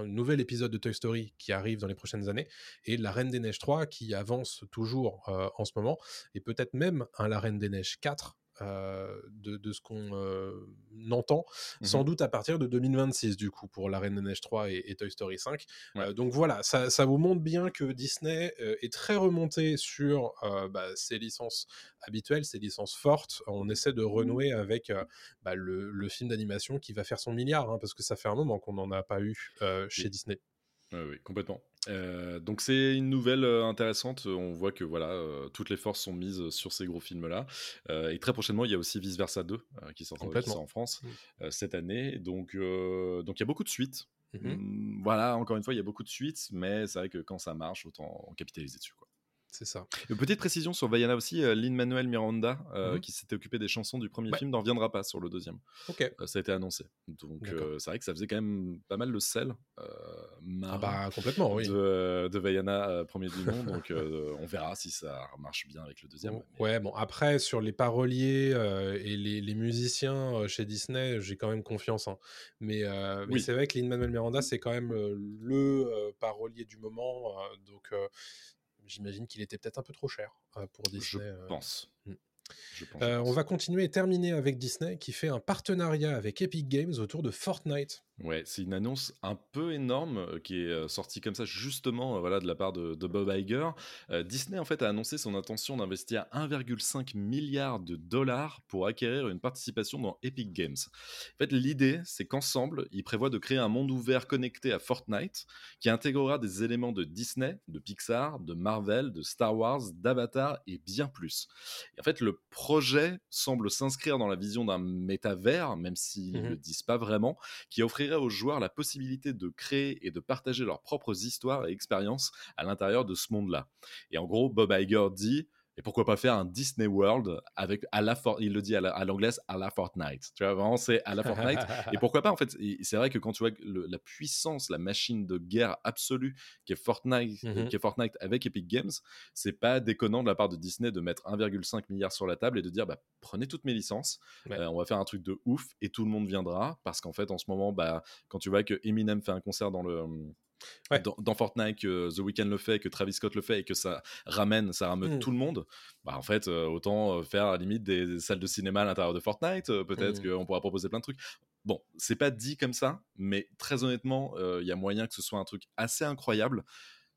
nouvel épisode de Toy Story qui arrive dans les prochaines années, et La Reine des Neiges 3 qui avance toujours euh, en ce moment, et peut-être même un La Reine des Neiges 4 euh, de, ce qu'on euh, entend, mmh sans doute à partir de 2026 du coup pour La Reine des Neiges 3 et, Toy Story 5. Euh, donc voilà, ça, vous montre bien que Disney est très remonté sur bah, ses licences habituelles, ses licences fortes. On essaie de mmh renouer avec bah, le, film d'animation qui va faire son milliard, hein, parce que ça fait un moment qu'on n'en a pas eu chez Disney. oui, complètement. Euh, donc c'est une nouvelle euh, intéressante. On voit que voilà, euh, toutes les forces sont mises sur ces gros films-là. et très prochainement, il y a aussi Vice Versa 2 qui sort en France mmh. cette année. Donc donc il y a beaucoup de suites. Mmh mmh, voilà, encore une fois, il y a beaucoup de suites, mais c'est vrai que quand ça marche, autant capitaliser dessus. Quoi. C'est ça. Une petite précision sur Vaiana aussi, euh, Lin-Manuel Miranda, euh, mmh qui s'était occupé des chansons du premier film, n'en reviendra pas sur le deuxième. Ok. Euh, ça a été annoncé. Donc c'est vrai que ça faisait quand même pas mal le sel. ah bah complètement, oui. De, de Vaiana, premier du nom. donc on verra si ça marche bien avec le deuxième. Ouais, bon, après, sur les paroliers et les, musiciens chez Disney, j'ai quand même confiance. Hein. Mais, mais c'est vrai que Lin-Manuel Miranda, c'est quand même le parolier du moment. donc j'imagine qu'il était peut-être un peu trop cher pour Disney. Je pense. Mmh. je pense. Euh, on va continuer et terminer avec Disney qui fait un partenariat avec Epic Games autour de Fortnite. Ouais, c'est une annonce un peu énorme euh, qui est euh, sortie comme ça justement euh, voilà, de la part de, de Bob Iger. Disney en fait a annoncé son intention d'investir 1,5 milliard de dollars pour acquérir une participation dans Epic Games. En fait, l'idée c'est qu'ensemble, ils prévoient de créer un monde ouvert connecté à Fortnite qui intégrera des éléments de Disney, de Pixar, de Marvel, de Star Wars, d'Avatar et bien plus. Et en fait, le projet semble s'inscrire dans la vision d'un métavers, même s'ils ne Mhm. le disent pas vraiment, qui offrirait aux joueurs la possibilité de créer et de partager leurs propres histoires et expériences à l'intérieur de ce monde-là. Et en gros, Bob Iger dit et pourquoi pas faire un Disney World avec à la For- il le dit à la- à l'anglaise à la Fortnite. Tu vois vraiment c'est à la Fortnite (laughs) et pourquoi pas en fait c'est vrai que quand tu vois le- la puissance la machine de guerre absolue qui est Fortnite Mhm. qui est Fortnite avec Epic Games c'est pas déconnant de la part de Disney de mettre 1,5 milliard sur la table et de dire bah, prenez toutes mes licences Ouais. euh, on va faire un truc de ouf et tout le monde viendra parce qu'en fait en ce moment bah quand tu vois que Eminem fait un concert dans le Ouais. dans, dans Fortnite, que The Weeknd le fait, que Travis Scott le fait et que ça ramène, ça rameute Mm. tout le monde, bah en fait, euh, autant euh, faire à la limite des, des salles de cinéma à l'intérieur de Fortnite, euh, peut-être Mm. qu'on pourra proposer plein de trucs. Bon, c'est pas dit comme ça, mais très honnêtement, euh, il y a moyen que ce soit un truc assez incroyable.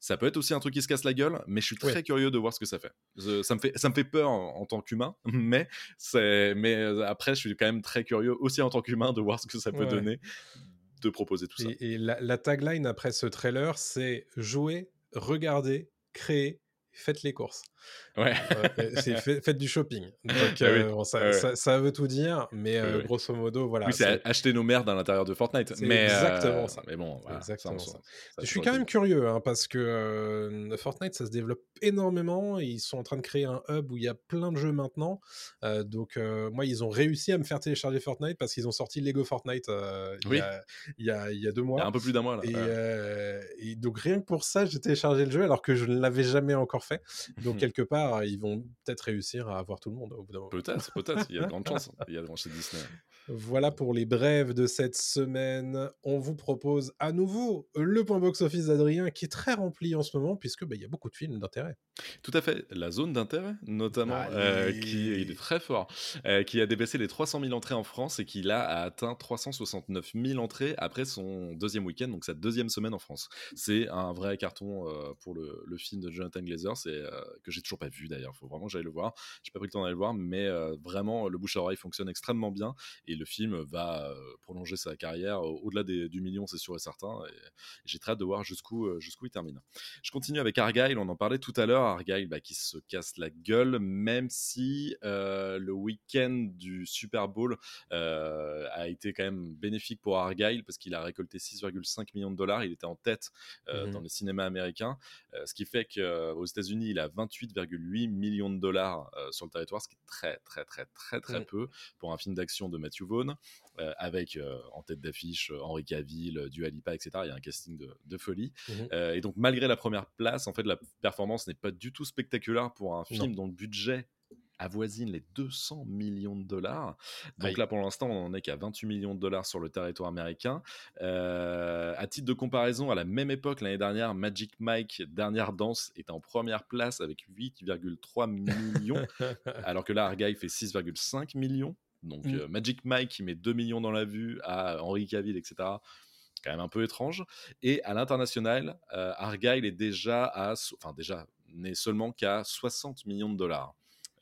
Ça peut être aussi un truc qui se casse la gueule, mais je suis très Ouais. curieux de voir ce que ça fait. Je- ça, me fait ça me fait peur en, en tant qu'humain, (laughs) mais, c'est- mais après, je suis quand même très curieux aussi en tant qu'humain de voir ce que ça peut Ouais. donner de proposer tout ça. Et, la, la tagline après ce trailer, c'est jouer, regarder, créer, faites les courses. Ouais. Euh, c'est (laughs) fait- faites du shopping. Donc, Ah oui. euh, bon, ça, ça- ça veut tout dire, mais euh, grosso modo, voilà. oui, c'est acheter nos merdes à l'intérieur de Fortnite. Mais, exactement ça. Mais bon, voilà, exactement ça, Je suis quand même curieux hein, parce que Fortnite ça se développe énormément. Ils sont en train de créer un hub où il y a plein de jeux maintenant. Donc moi ils ont réussi à me faire télécharger Fortnite parce qu'ils ont sorti Lego Fortnite euh, il, Oui. y a, il, y a, il y a deux Il y mois. a un peu plus d'un mois là. Et, euh, et donc rien que pour ça, j'ai téléchargé le jeu alors que je ne l'avais jamais encore fait. Donc (laughs) quelque part, ils vont peut-être réussir à avoir tout le monde au bout d'un moment. Peut-être, peut-être. Il y a de grandes (laughs) chances. Il y a chez Disney. Voilà pour les brèves de cette semaine. On vous propose à nouveau le point box-office d'Adrien qui est très rempli en ce moment puisque bah, il y a beaucoup de films d'intérêt. Tout à fait. La zone d'intérêt, notamment, euh, qui il est très fort, euh, qui a dépassé les 300 000 entrées en France et qui là a atteint 369 000 entrées après son deuxième week-end, donc sa deuxième semaine en France. C'est un vrai carton euh, pour le, le film de Jonathan Glazer, c'est que j'ai toujours pas vu d'ailleurs. Il faut vraiment que j'aille le voir. J'ai pas pris le temps d'aller le voir, mais vraiment le bouche à oreille fonctionne extrêmement bien et le film va euh, prolonger sa carrière au- au-delà des- du million, c'est sûr et certain. Et j'ai très hâte de voir jusqu'où euh, jusqu'où il termine. Je continue avec Argyle, on en parlait tout à l'heure. Argyle bah, qui se casse la gueule, même si euh, le week-end du Super Bowl euh, a été quand même bénéfique pour Argyle parce qu'il a récolté 6,5 millions de dollars. Il était en tête euh, Mhm. dans les cinémas américains, Euh, ce qui fait qu'aux États-Unis, il a 28,8 millions de dollars euh, sur le territoire, ce qui est très, très, très, très, très peu pour un film d'action de Matthew Euh, avec euh, en tête d'affiche euh, Henri Cavill, euh, Dua Lipa, etc. Il y a un casting de, de folie. Mhm. Et donc, malgré la première place, en fait, la performance n'est pas du tout spectaculaire pour un film Non. dont le budget avoisine les 200 millions de dollars. Donc Aïe. là, pour l'instant, on en est qu'à 28 millions de dollars sur le territoire américain. Euh, à titre de comparaison, à la même époque, l'année dernière, Magic Mike, Dernière Danse, était en première place avec 8,3 millions, (laughs) alors que là, Argyle fait 6,5 millions. Donc Mm. euh, Magic Mike qui met 2 millions dans la vue à Henri Cavill, etc quand même un peu étrange. Et à l'international, euh, Argyle est déjà à, enfin déjà, n'est seulement qu'à 60 millions de dollars.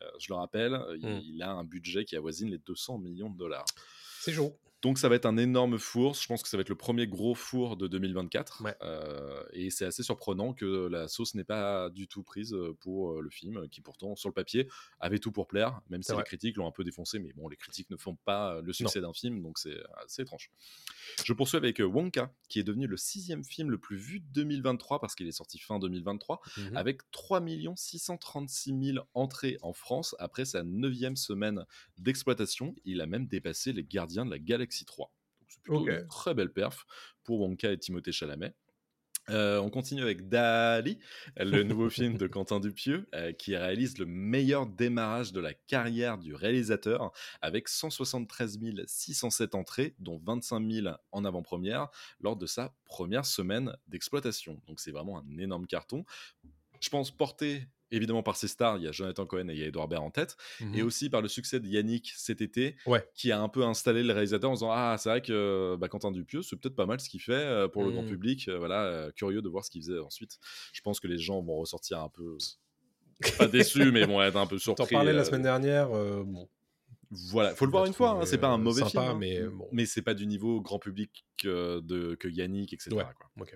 Euh, je le rappelle, il, Mm. il a un budget qui avoisine les 200 millions de dollars. C'est chaud. Donc ça va être un énorme four. Je pense que ça va être le premier gros four de 2024. Ouais. Euh, et c'est assez surprenant que la sauce n'est pas du tout prise euh, pour euh, le film, qui pourtant, sur le papier, avait tout pour plaire, même si les critiques l'ont un peu défoncé. Mais bon, les critiques ne font pas le succès d'un film, donc c'est assez étrange. Je poursuis avec Wonka, qui est devenu le sixième film le plus vu de 2023, parce qu'il est sorti fin 2023 Mhm. avec 3 636 000 entrées en France après sa neuvième semaine d'exploitation. Il a même dépassé les Gardiens de la Galaxie 3. Donc c'est plutôt une très belle perf pour Wonka et Timothée Chalamet. Euh, on continue avec Dali, le (laughs) nouveau film de Quentin Dupieux, euh, qui réalise le meilleur démarrage de la carrière du réalisateur, avec 173 607 entrées, dont 25 000 en avant-première, lors de sa première semaine d'exploitation. Donc c'est vraiment un énorme carton. Je pense porté évidemment par ses stars, il y a Jonathan Cohen et il y a Edouard Baird en tête, Mhm. et aussi par le succès de Yannick cet été, Ouais. qui a un peu installé le réalisateur en disant Ah, c'est vrai que bah, Quentin Dupieux, c'est peut-être pas mal ce qu'il fait euh, pour le grand Mhm. public. euh, voilà, euh, curieux de voir ce qu'il faisait ensuite. Je pense que les gens vont ressortir un peu. (laughs) Pas déçus, mais vont être un peu T'en surpris. parlais la semaine dernière. euh, bon, Voilà, faut le voir une fois, hein, c'est pas un mauvais sympa, film. hein. mais bon. mais c'est pas du niveau grand public que, de, que Yannick, etc. Ouais. quoi.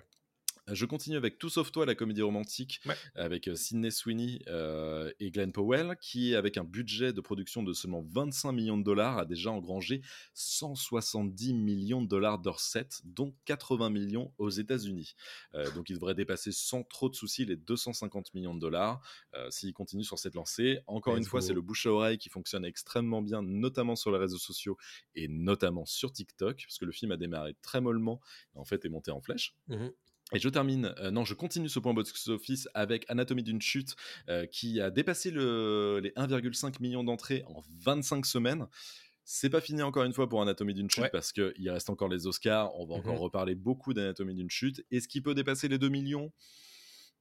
Je continue avec Tout sauf toi, la comédie romantique, Ouais. avec euh, Sidney Sweeney euh, et Glenn Powell, qui, avec un budget de production de seulement 25 millions de dollars, a déjà engrangé 170 millions de dollars de recettes, dont 80 millions aux États-Unis. Euh, donc il devrait dépasser sans trop de soucis les 250 millions de dollars euh, s'il continue sur cette lancée. Encore Let's une fois, c'est le bouche à oreille qui fonctionne extrêmement bien, notamment sur les réseaux sociaux et notamment sur TikTok, parce que le film a démarré très mollement et en fait est monté en flèche. Mhm. Et je termine, euh, non, je continue ce point box-office avec Anatomie d'une chute euh, qui a dépassé le- les 1,5 million d'entrées en 25 semaines. C'est pas fini encore une fois pour Anatomie d'une chute Ouais. parce qu'il reste encore les Oscars. On va encore Mhm. reparler beaucoup d'Anatomie d'une chute. Est-ce qu'il peut dépasser les 2 millions?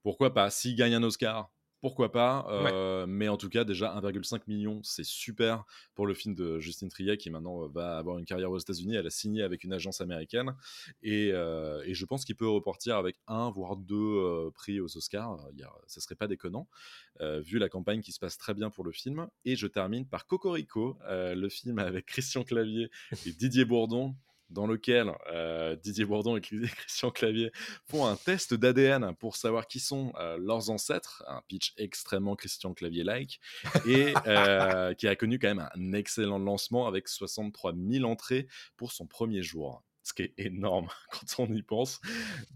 Pourquoi pas? S'il gagne un Oscar, pourquoi pas Euh, Mais en tout cas, déjà 1,5 million, c'est super pour le film de Justine Triet qui maintenant euh, va avoir une carrière aux États-Unis. Elle a signé avec une agence américaine et, euh, et je pense qu'il peut repartir avec un voire deux euh, prix aux Oscars. Il a, ça serait pas déconnant vu la campagne qui se passe très bien pour le film. Et je termine par Cocorico, le film avec Christian Clavier et Didier Bourdon dans lequel euh, Didier Bourdon et (laughs) Christian Clavier font un test d'ADN pour savoir qui sont euh, leurs ancêtres, un pitch extrêmement Christian Clavier-like, et (laughs) euh, qui a connu quand même un excellent lancement avec 63 000 entrées pour son premier jour. Ce qui est énorme (laughs) quand on y pense.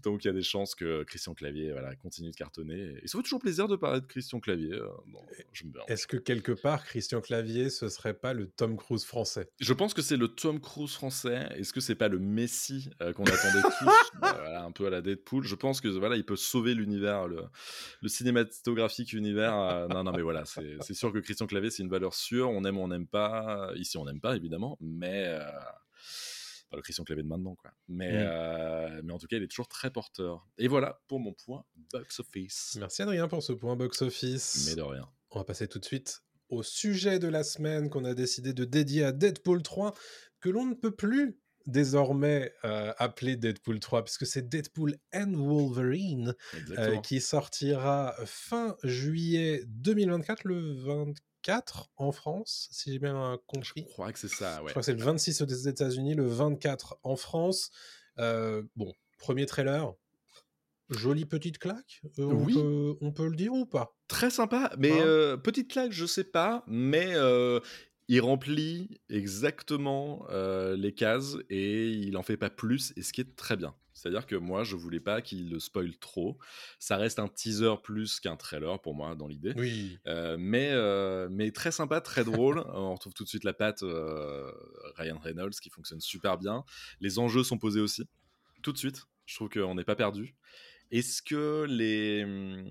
Donc il y a des chances que Christian Clavier voilà, continue de cartonner. Et ça fait toujours plaisir de parler de Christian Clavier. euh, bon. Est-ce que quelque part, Christian Clavier, ce serait pas le Tom Cruise français? Je pense que c'est le Tom Cruise français. Est-ce que c'est pas le Messi euh, qu'on attendait tous? Euh, (laughs) voilà, Un peu à la Deadpool. Je pense que voilà, il peut sauver l'univers, le, le cinématographique univers. euh, non, non, mais voilà, c'est c'est sûr que Christian Clavier, c'est une valeur sûre. On aime ou on n'aime pas. Ici, on n'aime pas, évidemment, mais. euh, pas le Christian Clavier de maintenant, quoi. Mais, Mm. euh, mais en tout cas, il est toujours très porteur. Et voilà pour mon point box office. Merci Adrien pour ce point box-office. Mais de rien. On va passer tout de suite au sujet de la semaine qu'on a décidé de dédier à Deadpool 3, que l'on ne peut plus désormais euh, appeler Deadpool 3, puisque c'est Deadpool and Wolverine euh, qui sortira fin juillet 2024, le 24 en France, si j'ai bien Je compris. crois que c'est ça, Je ouais. crois que c'est le 26 aux États-Unis, le 24 en France. Euh, bon, premier trailer. Jolie petite claque, euh, on, Oui. peut, on peut le dire ou pas? Très sympa, mais Hein? euh, petite claque, je sais pas, mais euh, il remplit exactement euh, les cases et il en fait pas plus, et ce qui est très bien. C'est-à-dire que moi, je voulais pas qu'il le spoil trop. Ça reste un teaser plus qu'un trailer pour moi dans l'idée. Oui. Euh, mais, euh, mais très sympa, très drôle. On retrouve tout de suite la patte euh, Ryan Reynolds qui fonctionne super bien. Les enjeux sont posés aussi, tout de suite. Je trouve qu'on n'est pas perdu. Est-ce que les hum,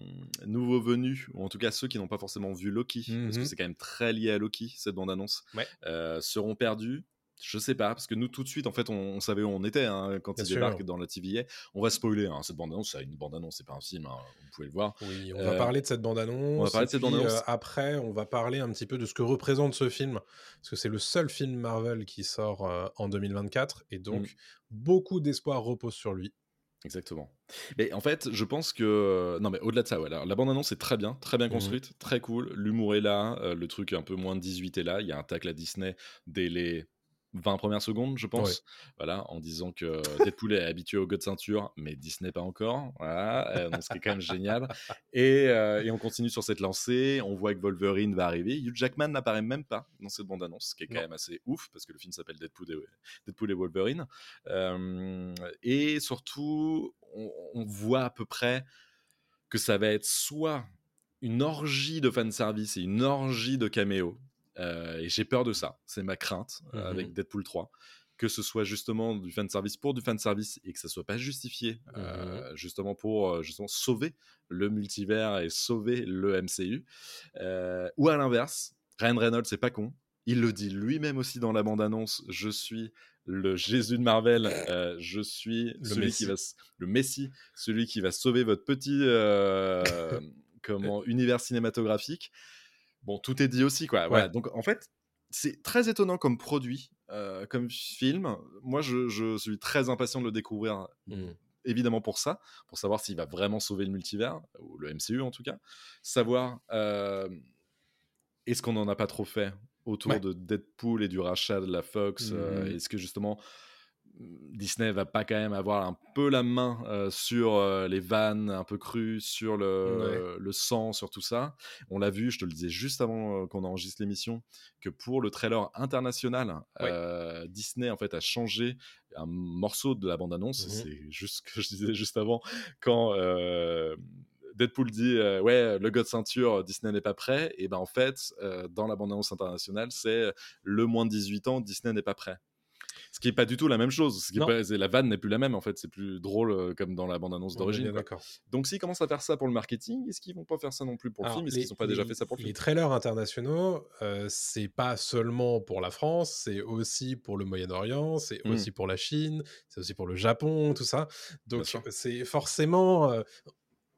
nouveaux venus, ou en tout cas ceux qui n'ont pas forcément vu Loki, parce que Mhm. c'est quand même très lié à Loki, cette bande-annonce, Ouais. euh, seront perdus je sais pas, parce que nous tout de suite, en fait, on, on savait où on était hein, quand Bien il sûr. débarque dans la TVA. On va spoiler, hein, cette bande-annonce, c'est une bande-annonce, c'est pas un film, hein, vous pouvez le voir. Oui, on Euh, va parler de cette bande-annonce. on va parler de cette puis, bande-annonce. euh, après, on va parler un petit peu de ce que représente ce film, parce que c'est le seul film Marvel qui sort euh, en 2024, et donc Mm. beaucoup d'espoir repose sur lui. Exactement. Mais en fait, je pense que. Non, mais au-delà de ça, ouais, la bande-annonce est très bien, très bien Mhm. construite, très cool. L'humour est là, euh, le truc un peu moins de 18 est là. Il y a un tacle à Disney dès les 20 premières secondes, je pense. Voilà, en disant que Deadpool est habitué au god de ceinture, mais Disney pas encore. Voilà, euh, donc ce qui est quand même génial. Et, euh, et on continue sur cette lancée. On voit que Wolverine va arriver. Hugh Jackman n'apparaît même pas dans cette bande-annonce, ce qui est quand Non. même assez ouf, parce que le film s'appelle Deadpool et, Deadpool et Wolverine. Euh, et surtout, on, on voit à peu près que ça va être soit une orgie de fanservice et une orgie de caméo. Euh, et j'ai peur de ça. C'est ma crainte euh, Mhm. avec Deadpool 3. Que ce soit justement du fanservice pour du fanservice et que ça soit pas justifié, euh, justement pour justement sauver le multivers et sauver le MCU. Euh, ou à l'inverse, Ryan Reynolds, c'est pas con. Il le dit lui-même aussi dans la bande-annonce Je suis le Jésus de Marvel, euh, je suis Le celui Messie. qui va le Messie, celui qui va sauver votre petit euh, (laughs) comment univers cinématographique. Bon, tout est dit aussi, quoi. Voilà. Donc, en fait, c'est très étonnant comme produit, comme film. Moi, je, suis très impatient de le découvrir. Mmh. Évidemment pour ça, pour savoir s'il va vraiment sauver le multivers, ou le MCU en tout cas. Savoir est-ce qu'on n'en a pas trop fait autour de Deadpool et du rachat de la Fox mmh Est-ce que justement Disney va pas quand même avoir un peu la main euh, sur euh, les vannes un peu crues, sur le, le, sang, sur tout ça. On l'a vu, je te le disais juste avant euh, qu'on enregistre l'émission, que pour le trailer international, Disney en fait a changé un morceau de la bande-annonce. Mmh C'est juste ce que je disais juste avant quand Deadpool dit ouais le god ceinture Disney n'est pas prêt. Et ben en fait dans la bande annonce internationale c'est le moins de 18 ans Disney n'est pas prêt ce qui est pas du tout la même chose. Ce qui est la vanne n'est plus la même en fait. C'est plus drôle euh, comme dans la bande-annonce d'origine. Donc s'ils commencent à faire ça pour le marketing, est-ce qu'ils vont pas faire ça non plus pour le film? Est-ce qu'ils n'ont pas déjà fait ça pour le film? Les trailers internationaux, euh, c'est pas seulement pour la France, c'est aussi pour le Moyen-Orient, c'est mmh. aussi pour la Chine, c'est aussi pour le Japon, tout ça. Donc c'est forcément, euh,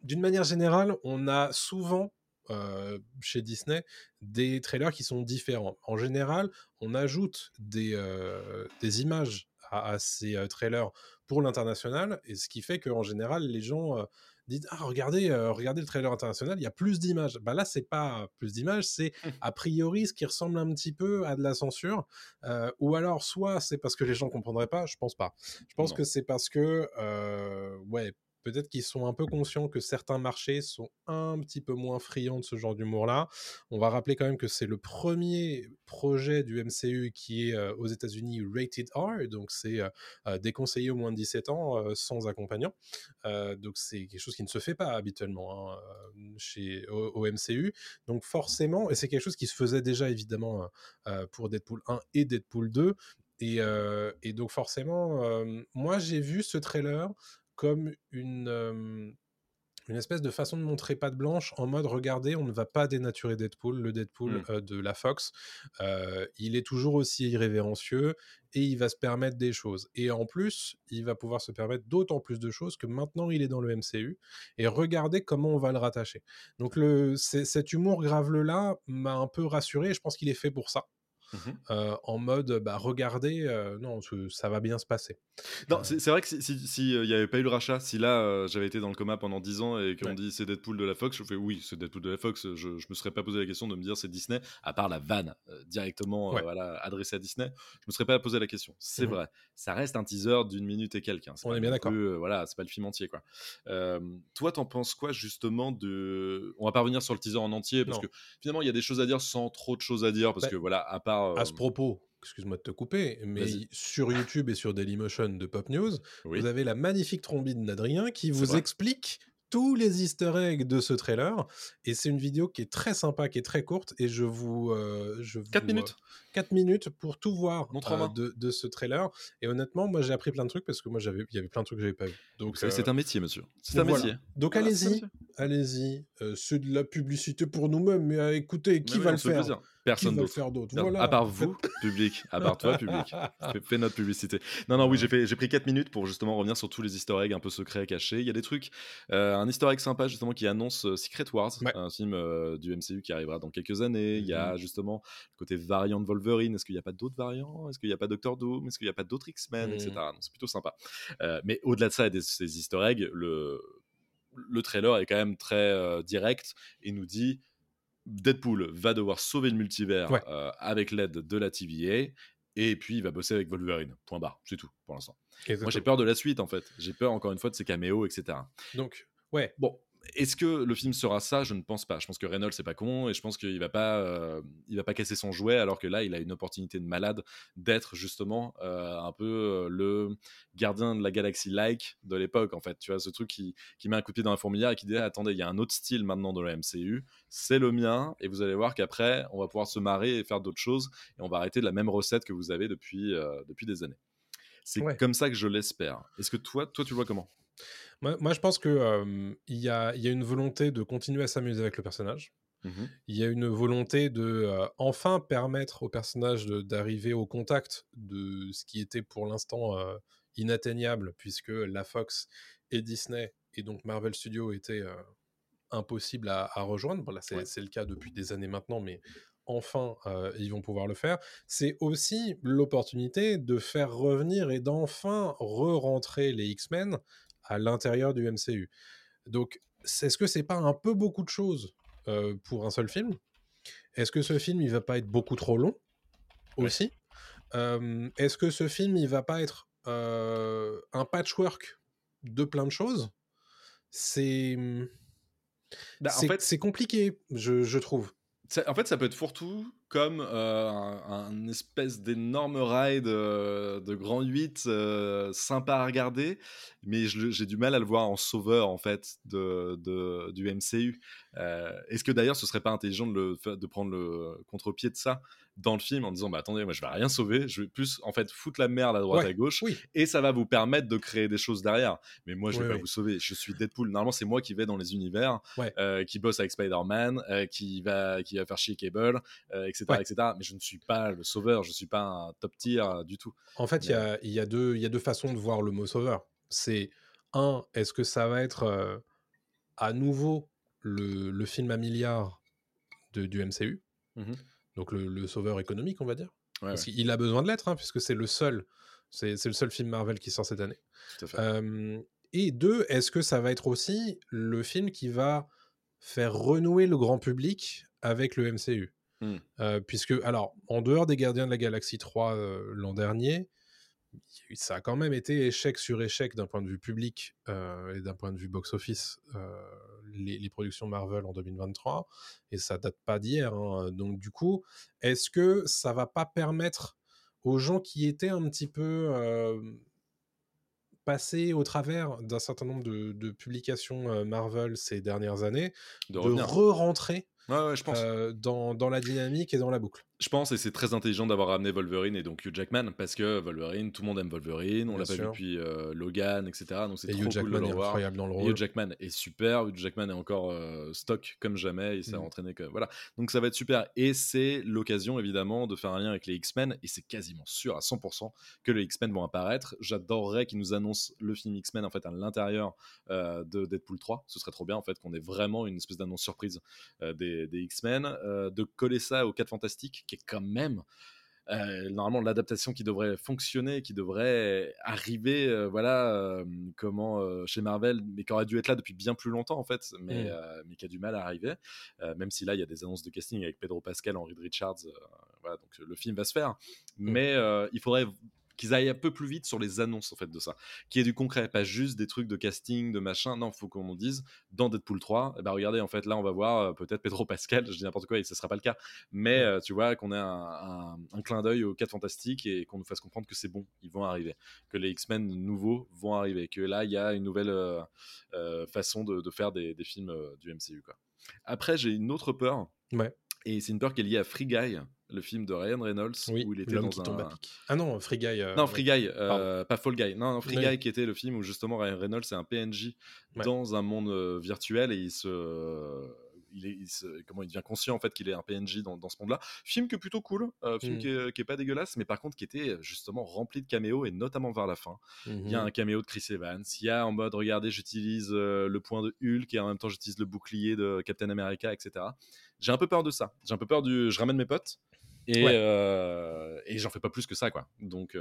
d'une manière générale, on a souvent euh, chez Disney des trailers qui sont différents. En général, on ajoute des, euh, des images à, ces euh, trailers pour l'international, et ce qui fait qu'en général, les gens disent ah regardez regardez le trailer international il y a plus d'images bah là c'est pas plus d'images c'est mmh. a priori ce qui ressemble un petit peu à de la censure ou alors soit c'est parce que les gens comprendraient pas je pense pas je pense que c'est parce que ouais peut-être qu'ils sont un peu conscients que certains marchés sont un petit peu moins friands de ce genre d'humour-là. On va rappeler quand même que c'est le premier projet du MCU qui est euh, aux États-Unis rated R, donc c'est euh, euh, déconseillé au moins de 17 ans sans accompagnant. donc c'est quelque chose qui ne se fait pas habituellement hein, chez, au, MCU. Donc forcément, et c'est quelque chose qui se faisait déjà évidemment pour Deadpool 1 et Deadpool 2. Et, et donc forcément, moi j'ai vu ce trailer comme une, une espèce de façon de montrer patte blanche en mode regardez, on ne va pas dénaturer Deadpool, le Deadpool mmh. de la Fox. il est toujours aussi irrévérencieux et il va se permettre des choses. Et en plus, il va pouvoir se permettre d'autant plus de choses que maintenant il est dans le MCU. Et regardez comment on va le rattacher. Donc le, cet humour grave-là m'a un peu rassuré et je pense qu'il est fait pour ça. Mmh en mode bah, regardez, non, ça va bien se passer. Non, c'est vrai que s'il si, si, n'y avait pas eu le rachat, si là j'avais été dans le coma pendant 10 ans et qu'on dit c'est Deadpool de la Fox, je fais oui, c'est Deadpool de la Fox, je, ne me serais pas posé la question de me dire c'est Disney, à part la vanne directement voilà, adressée à Disney, je me serais pas posé la question. C'est mmh vrai, ça reste un teaser d'une minute et quelques. Hein, On est bien d'accord. voilà, c'est pas le film entier. quoi. Toi, t'en penses quoi justement de. On va pas revenir sur le teaser en entier parce que finalement il y a des choses à dire sans trop de choses à dire parce bah que voilà, à part à ce propos, excuse-moi de te couper, mais sur YouTube et sur Dailymotion de Pop News, vous avez la magnifique trombine d'Adrien qui vous explique tous les easter eggs de ce trailer. Et c'est une vidéo qui est très sympa, qui est très courte. Et je vous. Euh, je 4 minutes 4 minutes pour tout voir euh, de, de, ce trailer. Et honnêtement, moi j'ai appris plein de trucs parce que moi j'avais, il y avait plein de trucs que j'avais pas vu. Donc c'est un métier, monsieur. C'est un métier. Donc allez-y, allez-y. c'est de la publicité pour nous-mêmes, mais écoutez, qui va le faire? Personne d'autre. Voilà. À part vous, public. À part toi, public. (laughs) Fais, notre publicité. Non, non, oui, j'ai pris 4 minutes pour justement revenir sur tous les easter eggs un peu secrets, cachés. Il y a des trucs. Euh, un easter egg sympa, justement, qui annonce euh, Secret Wars, un film euh, du MCU qui arrivera dans quelques années. Il y a mhm. justement le côté variant de Wolverine. Est-ce qu'il n'y a pas d'autres variants? Est-ce qu'il n'y a pas Doctor Doom? Est-ce qu'il n'y a pas d'autres X-Men, etc. Mhm. C'est plutôt sympa. mais au-delà de ça et de ces easter eggs, le, le trailer est quand même très direct et nous dit Deadpool va devoir sauver le multivers euh, avec l'aide de la TVA et puis il va bosser avec Wolverine. Point barre, c'est tout pour l'instant. Moi j'ai peur de la suite en fait. J'ai peur encore une fois de ses caméos, etc. Donc, ouais. Bon, est-ce que le film sera ça? Je ne pense pas. Je pense que Reynolds c'est pas con et je pense qu'il va pas, euh, il va pas casser son jouet alors que là il a une opportunité de malade d'être justement euh, un peu euh, le gardien de la galaxie like de l'époque en fait. Tu vois ce truc qui, met un coup de pied dans la fourmilière et qui dit attendez il y a un autre style maintenant dans le MCU, c'est le mien et vous allez voir qu'après on va pouvoir se marrer et faire d'autres choses et on va arrêter de la même recette que vous avez depuis depuis des années. C'est comme ça que je l'espère. Est-ce que toi toi tu vois comment? Moi, je pense qu'il il y, a, y a une volonté de continuer à s'amuser avec le personnage. Mmh il y a une volonté de enfin permettre au personnage d'arriver au contact de ce qui était pour l'instant inatteignable, puisque la Fox et Disney et donc Marvel Studios étaient impossible à, à rejoindre. Bon, là, c'est Ouais. le cas depuis des années maintenant, mais enfin, euh, ils vont pouvoir le faire. C'est aussi l'opportunité de faire revenir et d'enfin re-rentrer les X-Men à l'intérieur du MCU. Donc, est-ce que c'est pas un peu beaucoup de choses euh, pour un seul film? Est-ce que ce film, il va pas être beaucoup trop long? Ouais. aussi Euh, Est-ce que ce film, il va pas être euh, un patchwork de plein de choses? C'est Bah, en fait, c'est compliqué, je, je trouve. En fait, ça peut être fourre-tout comme euh, un, espèce d'énorme ride euh, de grand 8 euh, sympa à regarder, mais j'ai du mal à le voir en sauveur en fait du MCU. Est-ce que d'ailleurs ce serait pas intelligent de prendre le contre-pied de ça? Dans le film en disant bah attendez moi je vais rien sauver, je vais plus en fait foutre la merde à droite Ouais, à gauche Oui, et ça va vous permettre de créer des choses derrière. Mais moi, je vais Oui, pas oui. vous sauver. Je suis Deadpool. Normalement, c'est moi qui vais dans les univers, Ouais. euh, qui bosse avec Spider-Man, euh, qui va qui va faire chier Cable, euh, etc., Ouais. etc. Mais je ne suis pas le sauveur. Je suis pas un top tier euh, du tout. En fait, il y a, y, a deux- il y a deux façons de voir le mot sauveur. C'est un, est-ce que ça va être euh, à nouveau le, le film à milliards de, du MCU Mhm. Donc le, le sauveur économique, on va dire. Ouais, Parce ouais, qu'il a besoin de l'être, hein, puisque c'est le seul. C'est c'est le seul film Marvel qui sort cette année. tout à fait. Euh, et deux, est-ce que ça va être aussi le film qui va faire renouer le grand public avec le MCU Hmm. Euh, Puisque, alors, en dehors des Gardiens de la Galaxie 3 euh, l'an dernier, ça a quand même été échec sur échec d'un point de vue public euh, et d'un point de vue box-office, les, les productions Marvel en 2023, et ça date pas d'hier. hein. Donc, du coup, est-ce que ça va pas permettre aux gens qui étaient un petit peu euh, passés au travers d'un certain nombre de, de publications euh, Marvel ces dernières années, de de re-rentrer Ouais, ouais, je pense. euh, dans, dans la dynamique et dans la boucle. Je pense, et c'est très intelligent d'avoir ramené Wolverine et donc Hugh Jackman, parce que Wolverine, tout le monde aime Wolverine, on l'a pas vu depuis euh, Logan, etc. Donc c'est Et trop Hugh cool de Jackman le revoir. incroyable dans le Et rôle. Hugh Jackman est super, Hugh Jackman est encore euh, stock comme jamais, il s'est Mm. entraîné que voilà. Donc ça va être super et c'est l'occasion évidemment de faire un lien avec les X-Men et c'est quasiment sûr à 100% que les X-Men vont apparaître. J'adorerais qu'ils nous annoncent le film X-Men en fait à l'intérieur de Deadpool 3, ce serait trop bien en fait qu'on ait vraiment une espèce d'annonce surprise euh, des, des X-Men, euh, de coller ça aux 4 Fantastiques qui est quand même euh, normalement l'adaptation qui devrait fonctionner, qui devrait arriver, euh, voilà, euh, comment euh, chez Marvel, mais qui aurait dû être là depuis bien plus longtemps en fait, mais, Mm. mais qui a du mal à arriver. Même si là il y a des annonces de casting avec Pedro Pascal, Henry Richards, voilà, donc le film va se faire. Mais euh, il faudrait qu'ils aillent un peu plus vite sur les annonces en fait de ça, qui est du concret, pas juste des trucs de casting, de machin. Non, faut qu'on dise dans Deadpool 3, eh ben regardez en fait là on va voir euh, peut-être Pedro Pascal, je dis n'importe quoi et ce sera pas le cas, mais euh, tu vois qu'on ait un, un- un clin d'œil aux 4 fantastiques et qu'on nous fasse comprendre que c'est bon, ils vont arriver, que les X-Men nouveaux vont arriver, que là il y a une nouvelle euh, euh, façon de, de faire des, des films du MCU quoi. Après j'ai une autre peur. Ouais. Et c'est une peur qui est liée à Free Guy, le film de Ryan Reynolds, Oui, où il était dans qui un, tombe à pic. Ah non, Free Guy. euh, non. Free Guy, euh, pas Fall Guy. Non, non, Free Oui. Guy qui était le film où justement Ryan Reynolds c'est un PNJ Ouais. dans un monde euh, virtuel et il se, il est, il se- comment il devient conscient en fait qu'il est un PNJ dans, dans ce monde-là. Film qui est plutôt cool, euh, film Mm. qui, est, qui est pas dégueulasse, mais par contre qui était justement rempli de caméos et notamment vers la fin. Il y a Mhm. un caméo de Chris Evans, il y a en mode regardez j'utilise le point de Hulk et en même temps j'utilise le bouclier de Captain America, etc. J'ai un peu peur de ça. J'ai un peu peur du, je ramène mes potes. Et, Ouais. euh, et j'en fais pas plus que ça, quoi. Donc, euh,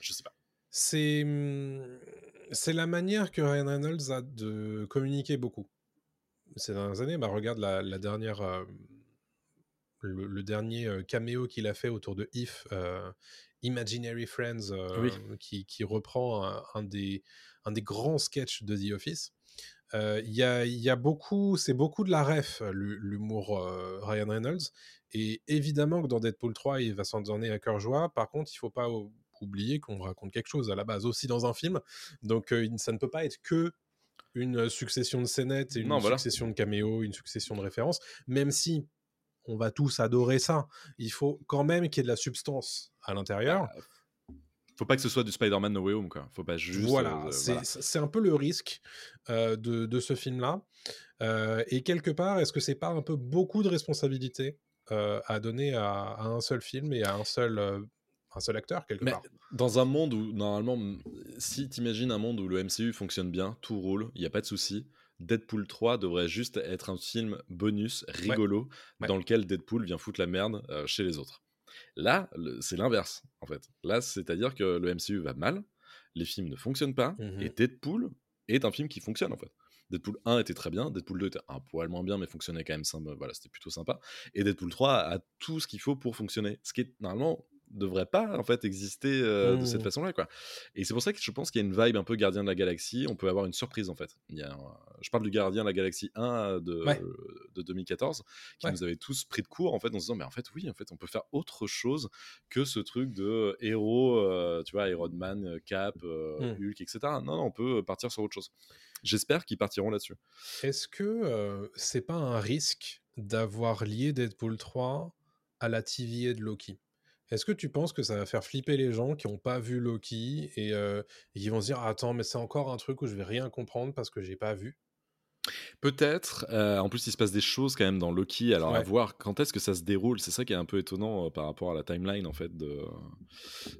je sais pas. C'est hum, c'est la manière que Ryan Reynolds a de communiquer beaucoup ces dernières années. Bah, regarde la, la dernière, euh, le, le dernier euh, caméo qu'il a fait autour de If, Imaginary Friends, Oui. qui, qui reprend un, un des, un des grands sketchs de The Office. Euh, Il y, a, y a beaucoup, c'est beaucoup de la ref, l'hu- l'humour euh, Ryan Reynolds. Et évidemment que dans Deadpool 3, il va s'en donner à cœur joie. Par contre, il faut pas ou- oublier qu'on raconte quelque chose à la base aussi dans un film. Donc, euh, ça ne peut pas être que une succession de scénettes, et une Non, voilà. succession de caméos, une succession de références. Même si on va tous adorer ça, il faut quand même qu'il y ait de la substance à l'intérieur. Faut pas que ce soit du Spider-Man No Way Home, quoi. Faut pas juste. voilà, euh, c'est voilà. un peu le risque euh, de, de ce film-là. Euh, et quelque part, est-ce que c'est pas un peu beaucoup de responsabilité euh, à donner à, à un seul film et à un seul, euh, un seul acteur quelque Mais part. dans un monde où, normalement, si t'imagines un monde où le MCU fonctionne bien, tout roule, il n'y a pas de souci, Deadpool 3 devrait juste être un film bonus, rigolo, Ouais. dans lequel Deadpool vient foutre la merde euh, chez les autres. Là, le- c'est l'inverse, en fait. Là, c'est-à-dire que le MCU va mal, les films ne fonctionnent pas, Mhm. et Deadpool est un film qui fonctionne, en fait. Deadpool 1 était très bien, Deadpool 2 était un poil moins bien, mais fonctionnait quand même sympa, voilà, c'était plutôt sympa. Et Deadpool 3 a tout ce qu'il faut pour fonctionner. Ce qui est, normalement, devrait pas, en fait, exister euh, de cette Mhm. façon-là, quoi. Et c'est pour ça que je pense qu'il y a une vibe un peu Gardien de la Galaxie, on peut avoir une surprise, en fait. Il y a un- Je parle du Gardien de la Galaxie 1 de, Ouais. de 2014, qui Ouais. nous avait tous pris de court, en fait, en se disant, mais en fait, oui, en fait, on peut faire autre chose que ce truc de héros, euh, tu vois, Iron Man, Cap, euh, Mm. Hulk, etc. Non, non, on peut partir sur autre chose. J'espère qu'ils partiront là-dessus. Est-ce que euh, c'est pas un risque d'avoir lié Deadpool 3 à la TVA de Loki? Est-ce que tu penses que ça va faire flipper les gens qui n'ont pas vu Loki et, euh, et qui vont se dire attends mais c'est encore un truc où je vais rien comprendre parce que j'ai pas vu? Peut-être. euh, en plus, il se passe des choses quand même dans Loki. Alors, à Ouais. voir quand est-ce que ça se déroule. C'est ça qui est un peu étonnant euh, par rapport à la timeline en fait de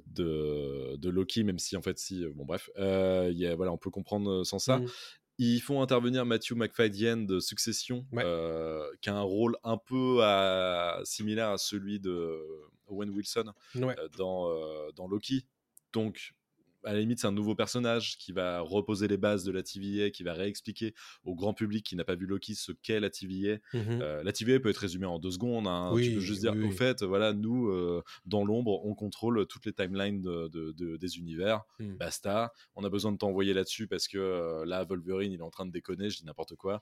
de, de Loki, même si en fait, si euh, bon bref, euh, il y a, voilà, on peut comprendre sans ça. Mm. Ils font intervenir Matthew McFadyen de Succession, Ouais. qui a un rôle un peu à- similaire à celui de Owen Wilson Ouais. dans, dans Loki. Donc, à la limite, c'est un nouveau personnage qui va reposer les bases de la TVA, qui va réexpliquer au grand public qui n'a pas vu Loki ce qu'est la TVA. Mhm. Euh, la TVA peut être résumée en deux secondes. hein. tu Oui, peux juste dire, oui, au fait, voilà, nous, euh, dans l'ombre, on contrôle toutes les timelines de- de- de- des univers. Mm. Basta. On a besoin de t'envoyer là-dessus parce que euh, là, Wolverine, il est en train de déconner, je dis n'importe quoi.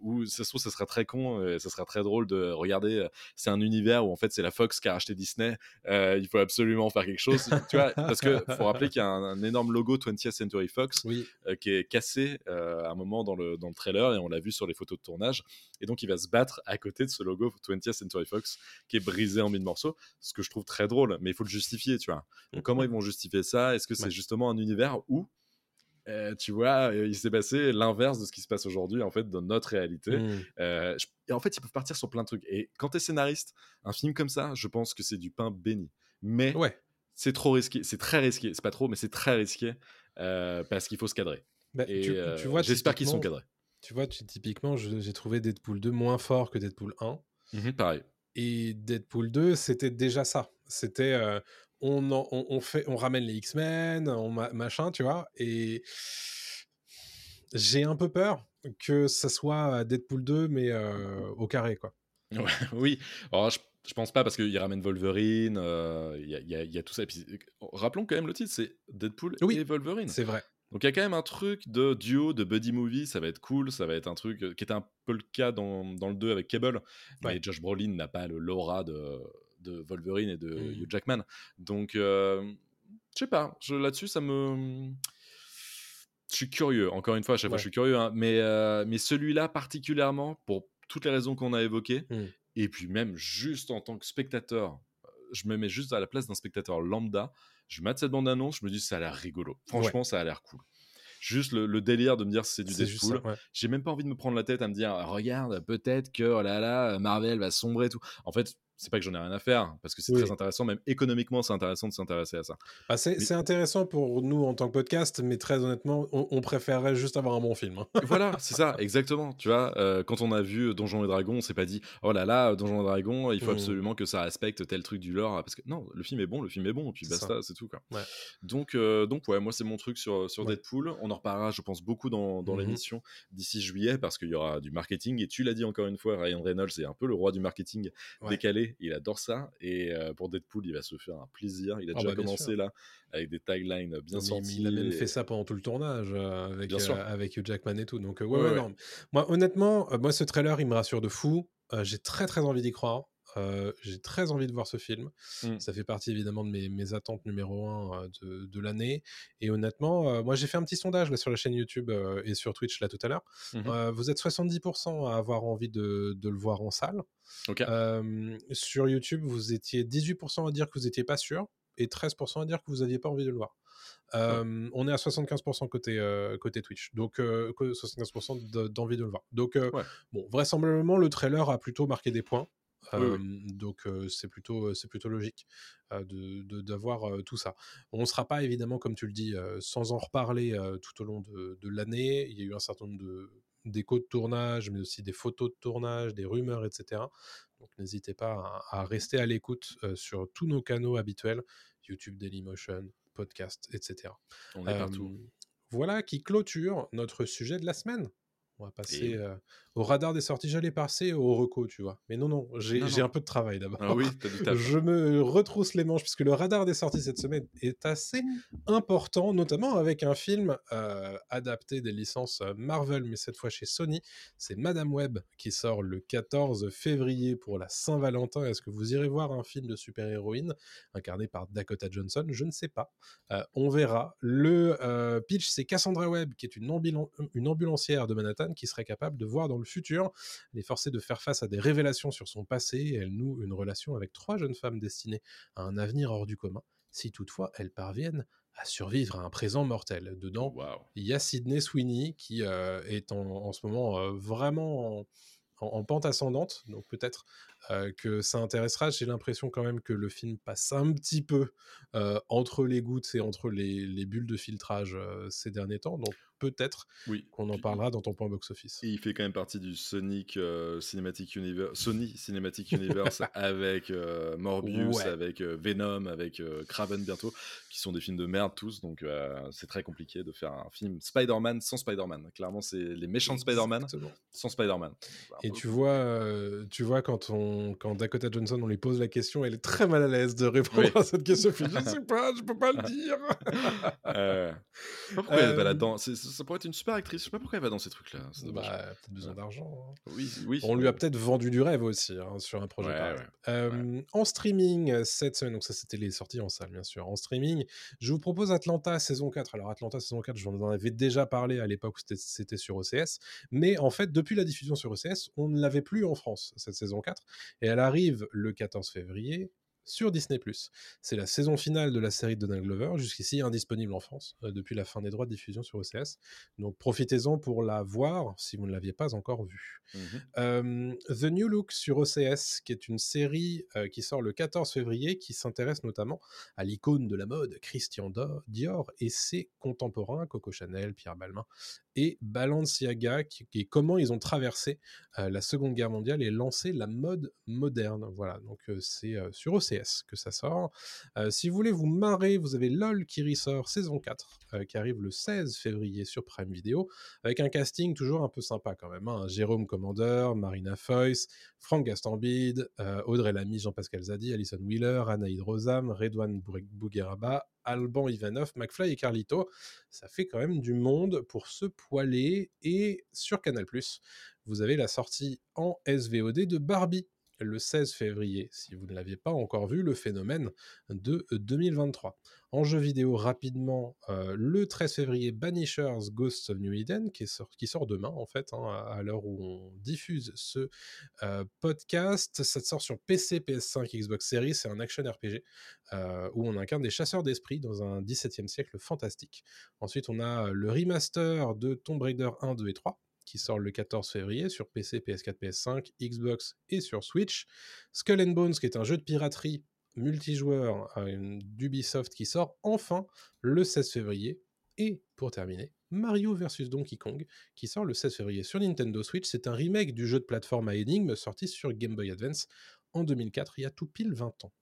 Ou ça se trouve, ça sera très con, et ça sera très drôle de regarder. c'est un univers où en fait, c'est la Fox qui a acheté Disney. Il faut absolument faire quelque chose. tu vois, parce que faut rappeler qu'il y a un, un énorme logo 20th Century Fox Oui. euh, qui est cassé euh, à un moment dans le, dans le trailer et on l'a vu sur les photos de tournage. Et donc il va se battre à côté de ce logo 20th Century Fox qui est brisé en mille morceaux, ce que je trouve très drôle, mais il faut le justifier, tu vois. Donc comment ils vont justifier ça? Est-ce que c'est Ouais. justement un univers où euh, tu vois, il s'est passé l'inverse de ce qui se passe aujourd'hui, en fait, dans notre réalité? Mm. Euh, je- et en fait, ils peuvent partir sur plein de trucs. Et quand tu es scénariste, un film comme ça, je pense que c'est du pain béni. Mais Ouais. C'est trop risqué, c'est très risqué. C'est pas trop, mais c'est très risqué euh, parce qu'il faut se cadrer. Bah, Et tu, euh, tu vois, j'espère qu'ils sont cadrés. Tu vois, tu- typiquement, je- j'ai trouvé Deadpool 2 moins fort que Deadpool 1. Mhm, pareil. Et Deadpool 2, c'était déjà ça. C'était euh, on, en- on, on fait, on ramène les X-Men, on ma- machin, tu vois. Et j'ai un peu peur que ça soit Deadpool 2, mais euh, au carré, quoi. Ouais, (laughs) oui, alors je, je pense pas parce qu'il ramène Wolverine, euh, il y, a- y y tout ça. Et puis, rappelons quand même le titre, c'est Deadpool Oui, et Wolverine. C'est vrai. Donc il y a quand même un truc de duo, de buddy movie, ça va être cool, ça va être un truc euh, qui était un peu le cas dans, dans le 2 avec Cable, mais Ouais. Josh Brolin n'a pas le l'aura de, de Wolverine et de Mhm. Hugh Jackman. Donc euh, je sais pas, là-dessus ça me... Je suis curieux, encore une fois, à chaque fois je suis curieux, hein, mais, euh, mais celui-là particulièrement, pour toutes les raisons qu'on a évoquées, Mhm. Et puis même juste en tant que spectateur, je me mets juste à la place d'un spectateur lambda, je mate cette bande-annonce, je me dis ça a l'air rigolo. Franchement, ça a l'air cool. Juste le, le délire de me dire c'est du Deadpool. ouais. J'ai même pas envie de me prendre la tête à me dire regarde, peut-être que oh là là, Marvel va sombrer et tout. En fait, c'est pas que j'en ai rien à faire parce que c'est Oui. très intéressant, même économiquement, c'est intéressant de s'intéresser à ça. Bah, c'est Mais- intéressant pour nous en tant que podcast, mais très honnêtement, on, on préférerait juste avoir un bon film. hein. voilà, c'est ça, (laughs) exactement. Tu vois, euh, quand on a vu Donjons et Dragons, on s'est pas dit oh là là, Donjons et Dragons, il faut Mhm. absolument que ça respecte tel truc du lore. Parce que non, le film est bon, le film est bon, et puis basta, c'est tout quoi. Ouais. Donc, euh, donc ouais, moi c'est mon truc sur, sur Ouais. Deadpool. On en reparlera, je pense, beaucoup dans, dans Mhm. l'émission d'ici juillet parce qu'il y aura du marketing. Et tu l'as dit encore une fois, Ryan Reynolds est un peu le roi du marketing Ouais. décalé. Il adore ça. Et euh, pour Deadpool, il va se faire un plaisir. Il a Ah déjà bah, commencé sûr. là avec des taglines bien sorties. il a même et- fait ça pendant tout le tournage euh, avec, euh, Hugh Jackman et tout. Donc, euh, ouais, Ouais, ouais, ouais. non. Moi, honnêtement, moi, ce trailer, il me rassure de fou. J'ai très, très envie d'y croire. Euh, J'ai très envie de voir ce film. Mm. Ça fait partie évidemment de mes, mes attentes numéro un euh, de, de l'année. Et honnêtement, euh, moi, j'ai fait un petit sondage là, sur la chaîne YouTube euh, et sur Twitch là tout à l'heure. Euh, vous êtes 70% à avoir envie de, de le voir en salle. Sur YouTube, vous étiez 18% à dire que vous n'étiez pas sûr et 13% à dire que vous n'aviez pas envie de le voir. Euh, On est à 75% côté, euh, côté Twitch, donc euh, que 75% de- d'envie de le voir. Donc, Ouais. bon, vraisemblablement, le trailer a plutôt marqué des points. Oui, oui. donc c'est plutôt, c'est plutôt logique euh, de- de- d'avoir tout ça. On ne sera pas évidemment, comme tu le dis, sans en reparler tout au long de, de l'année. Il y a eu un certain nombre de d'échos de tournage, mais aussi des photos de tournage, des rumeurs, etc. Donc n'hésitez pas à, à rester à l'écoute euh, sur tous nos canaux habituels, YouTube, Dailymotion, podcast, etc. On est Euh, partout. Voilà qui clôture notre sujet de la semaine. On va passer Et- euh, au radar des sorties. J'allais passer au reco, tu vois. Mais non, non, j'ai un peu de travail d'abord. Ah oui. (laughs) Je me retrousse les manches puisque le radar des sorties cette semaine est assez important, notamment avec un film euh, adapté des licences Marvel, mais cette fois chez Sony. C'est Madame Web qui sort le 14 février pour la Saint-Valentin. Est-ce que vous irez voir un film de super-héroïne incarné par Dakota Johnson? Je ne sais pas. Euh, on verra. Le pitch, c'est Cassandra Webb, qui est une, une ambulancière de Manhattan qui serait capable de voir dans le futur. Elle est forcée de faire face à des révélations sur son passé et elle noue une relation avec trois jeunes femmes destinées à un avenir hors du commun, si toutefois elles parviennent à survivre à un présent mortel. Dedans, il y a Sydney Sweeney qui euh, est en, en ce moment euh, vraiment en, en- en pente ascendante, donc peut-être euh, que ça intéressera. J'ai l'impression quand même que le film passe un petit peu entre les gouttes et entre les, les bulles de filtrage ces derniers temps, donc peut-être Oui. qu'on en parlera dans ton point box-office. Il fait quand même partie du Sonic euh, Cinematic Universe, Sony Cinematic Universe (laughs) avec euh, Morbius, Ouais. avec euh, Venom, avec Kraven bientôt, qui sont des films de merde tous. Donc c'est très compliqué de faire un film Spider-Man sans Spider-Man. Clairement, c'est les méchants de Spider-Man sans Spider-Man. Et tu vois, tu vois quand, on, quand Dakota Johnson, on lui pose la question, elle est très mal à l'aise de répondre Oui. à cette question. Je (laughs) sais pas, je peux pas le dire. (laughs) Pourquoi elle va là-dedans? C'est- Ça, pourrait être une super actrice. Je sais pas pourquoi elle va dans ces trucs-là. C'est dommage. bah, peut-être besoin d'argent. hein. oui, oui. On lui a peut-être vendu du rêve aussi hein, sur un projet Ouais, pareil. ouais, Euh, En streaming euh, cette semaine, donc ça c'était les sorties en salle bien sûr. En streaming, je vous propose Atlanta saison 4. Alors Atlanta saison 4, j'en en avais déjà parlé à l'époque où c'était- c'était sur OCS, mais en fait depuis la diffusion sur OCS, on ne l'avait plus en France cette saison 4 et elle arrive le 14 février sur Disney+. C'est la saison finale de la série de Donald Glover, jusqu'ici indisponible en France, euh, depuis la fin des droits de diffusion sur OCS. Donc profitez-en pour la voir si vous ne l'aviez pas encore vue. Mhm. Euh, The New Look sur OCS, qui est une série euh, qui sort le 14 février, qui s'intéresse notamment à l'icône de la mode, Christian Dior, et ses contemporains, Coco Chanel, Pierre Balmain et Balenciaga, qui- et comment ils ont traversé euh, la Seconde Guerre mondiale et lancé la mode moderne. Voilà, donc euh, c'est euh, sur OCS que ça sort. Si vous voulez vous marrer, vous avez LOL qui ressort saison 4, euh, qui arrive le 16 février sur Prime Video avec un casting toujours un peu sympa quand même. hein. Jérôme Commander, Marina Foïs, Franck Gastambide, Audrey Lamy, Jean-Pascal Zadi, Alison Wheeler, Anaïd Rosam, Redouane Bougueraba, Alban Ivanov, McFly et Carlito. Ça fait quand même du monde pour se poiler. Et sur Canal+, vous avez la sortie en SVOD de Barbie le 16 février, si vous ne l'aviez pas encore vu, le phénomène de 2023. En jeu vidéo, rapidement, euh, le 13 février, Banishers Ghosts of New Eden, qui, sort- demain, en fait, hein, à à l'heure où on diffuse ce euh, podcast. Ça sort sur PC, PS5, Xbox Series. C'est un action RPG euh, où on incarne des chasseurs d'esprit dans un 17e siècle fantastique. Ensuite, on a le remaster de Tomb Raider 1, 2 et 3 qui sort le 14 février sur PC, PS4, PS5, Xbox et sur Switch. Skull and Bones, qui est un jeu de piraterie multijoueur euh, d'Ubisoft qui sort enfin le 16 février. Et pour terminer, Mario vs Donkey Kong, qui sort le 16 février sur Nintendo Switch. C'est un remake du jeu de plateforme à énigmes sorti sur Game Boy Advance en 2004, il y a tout pile 20 ans.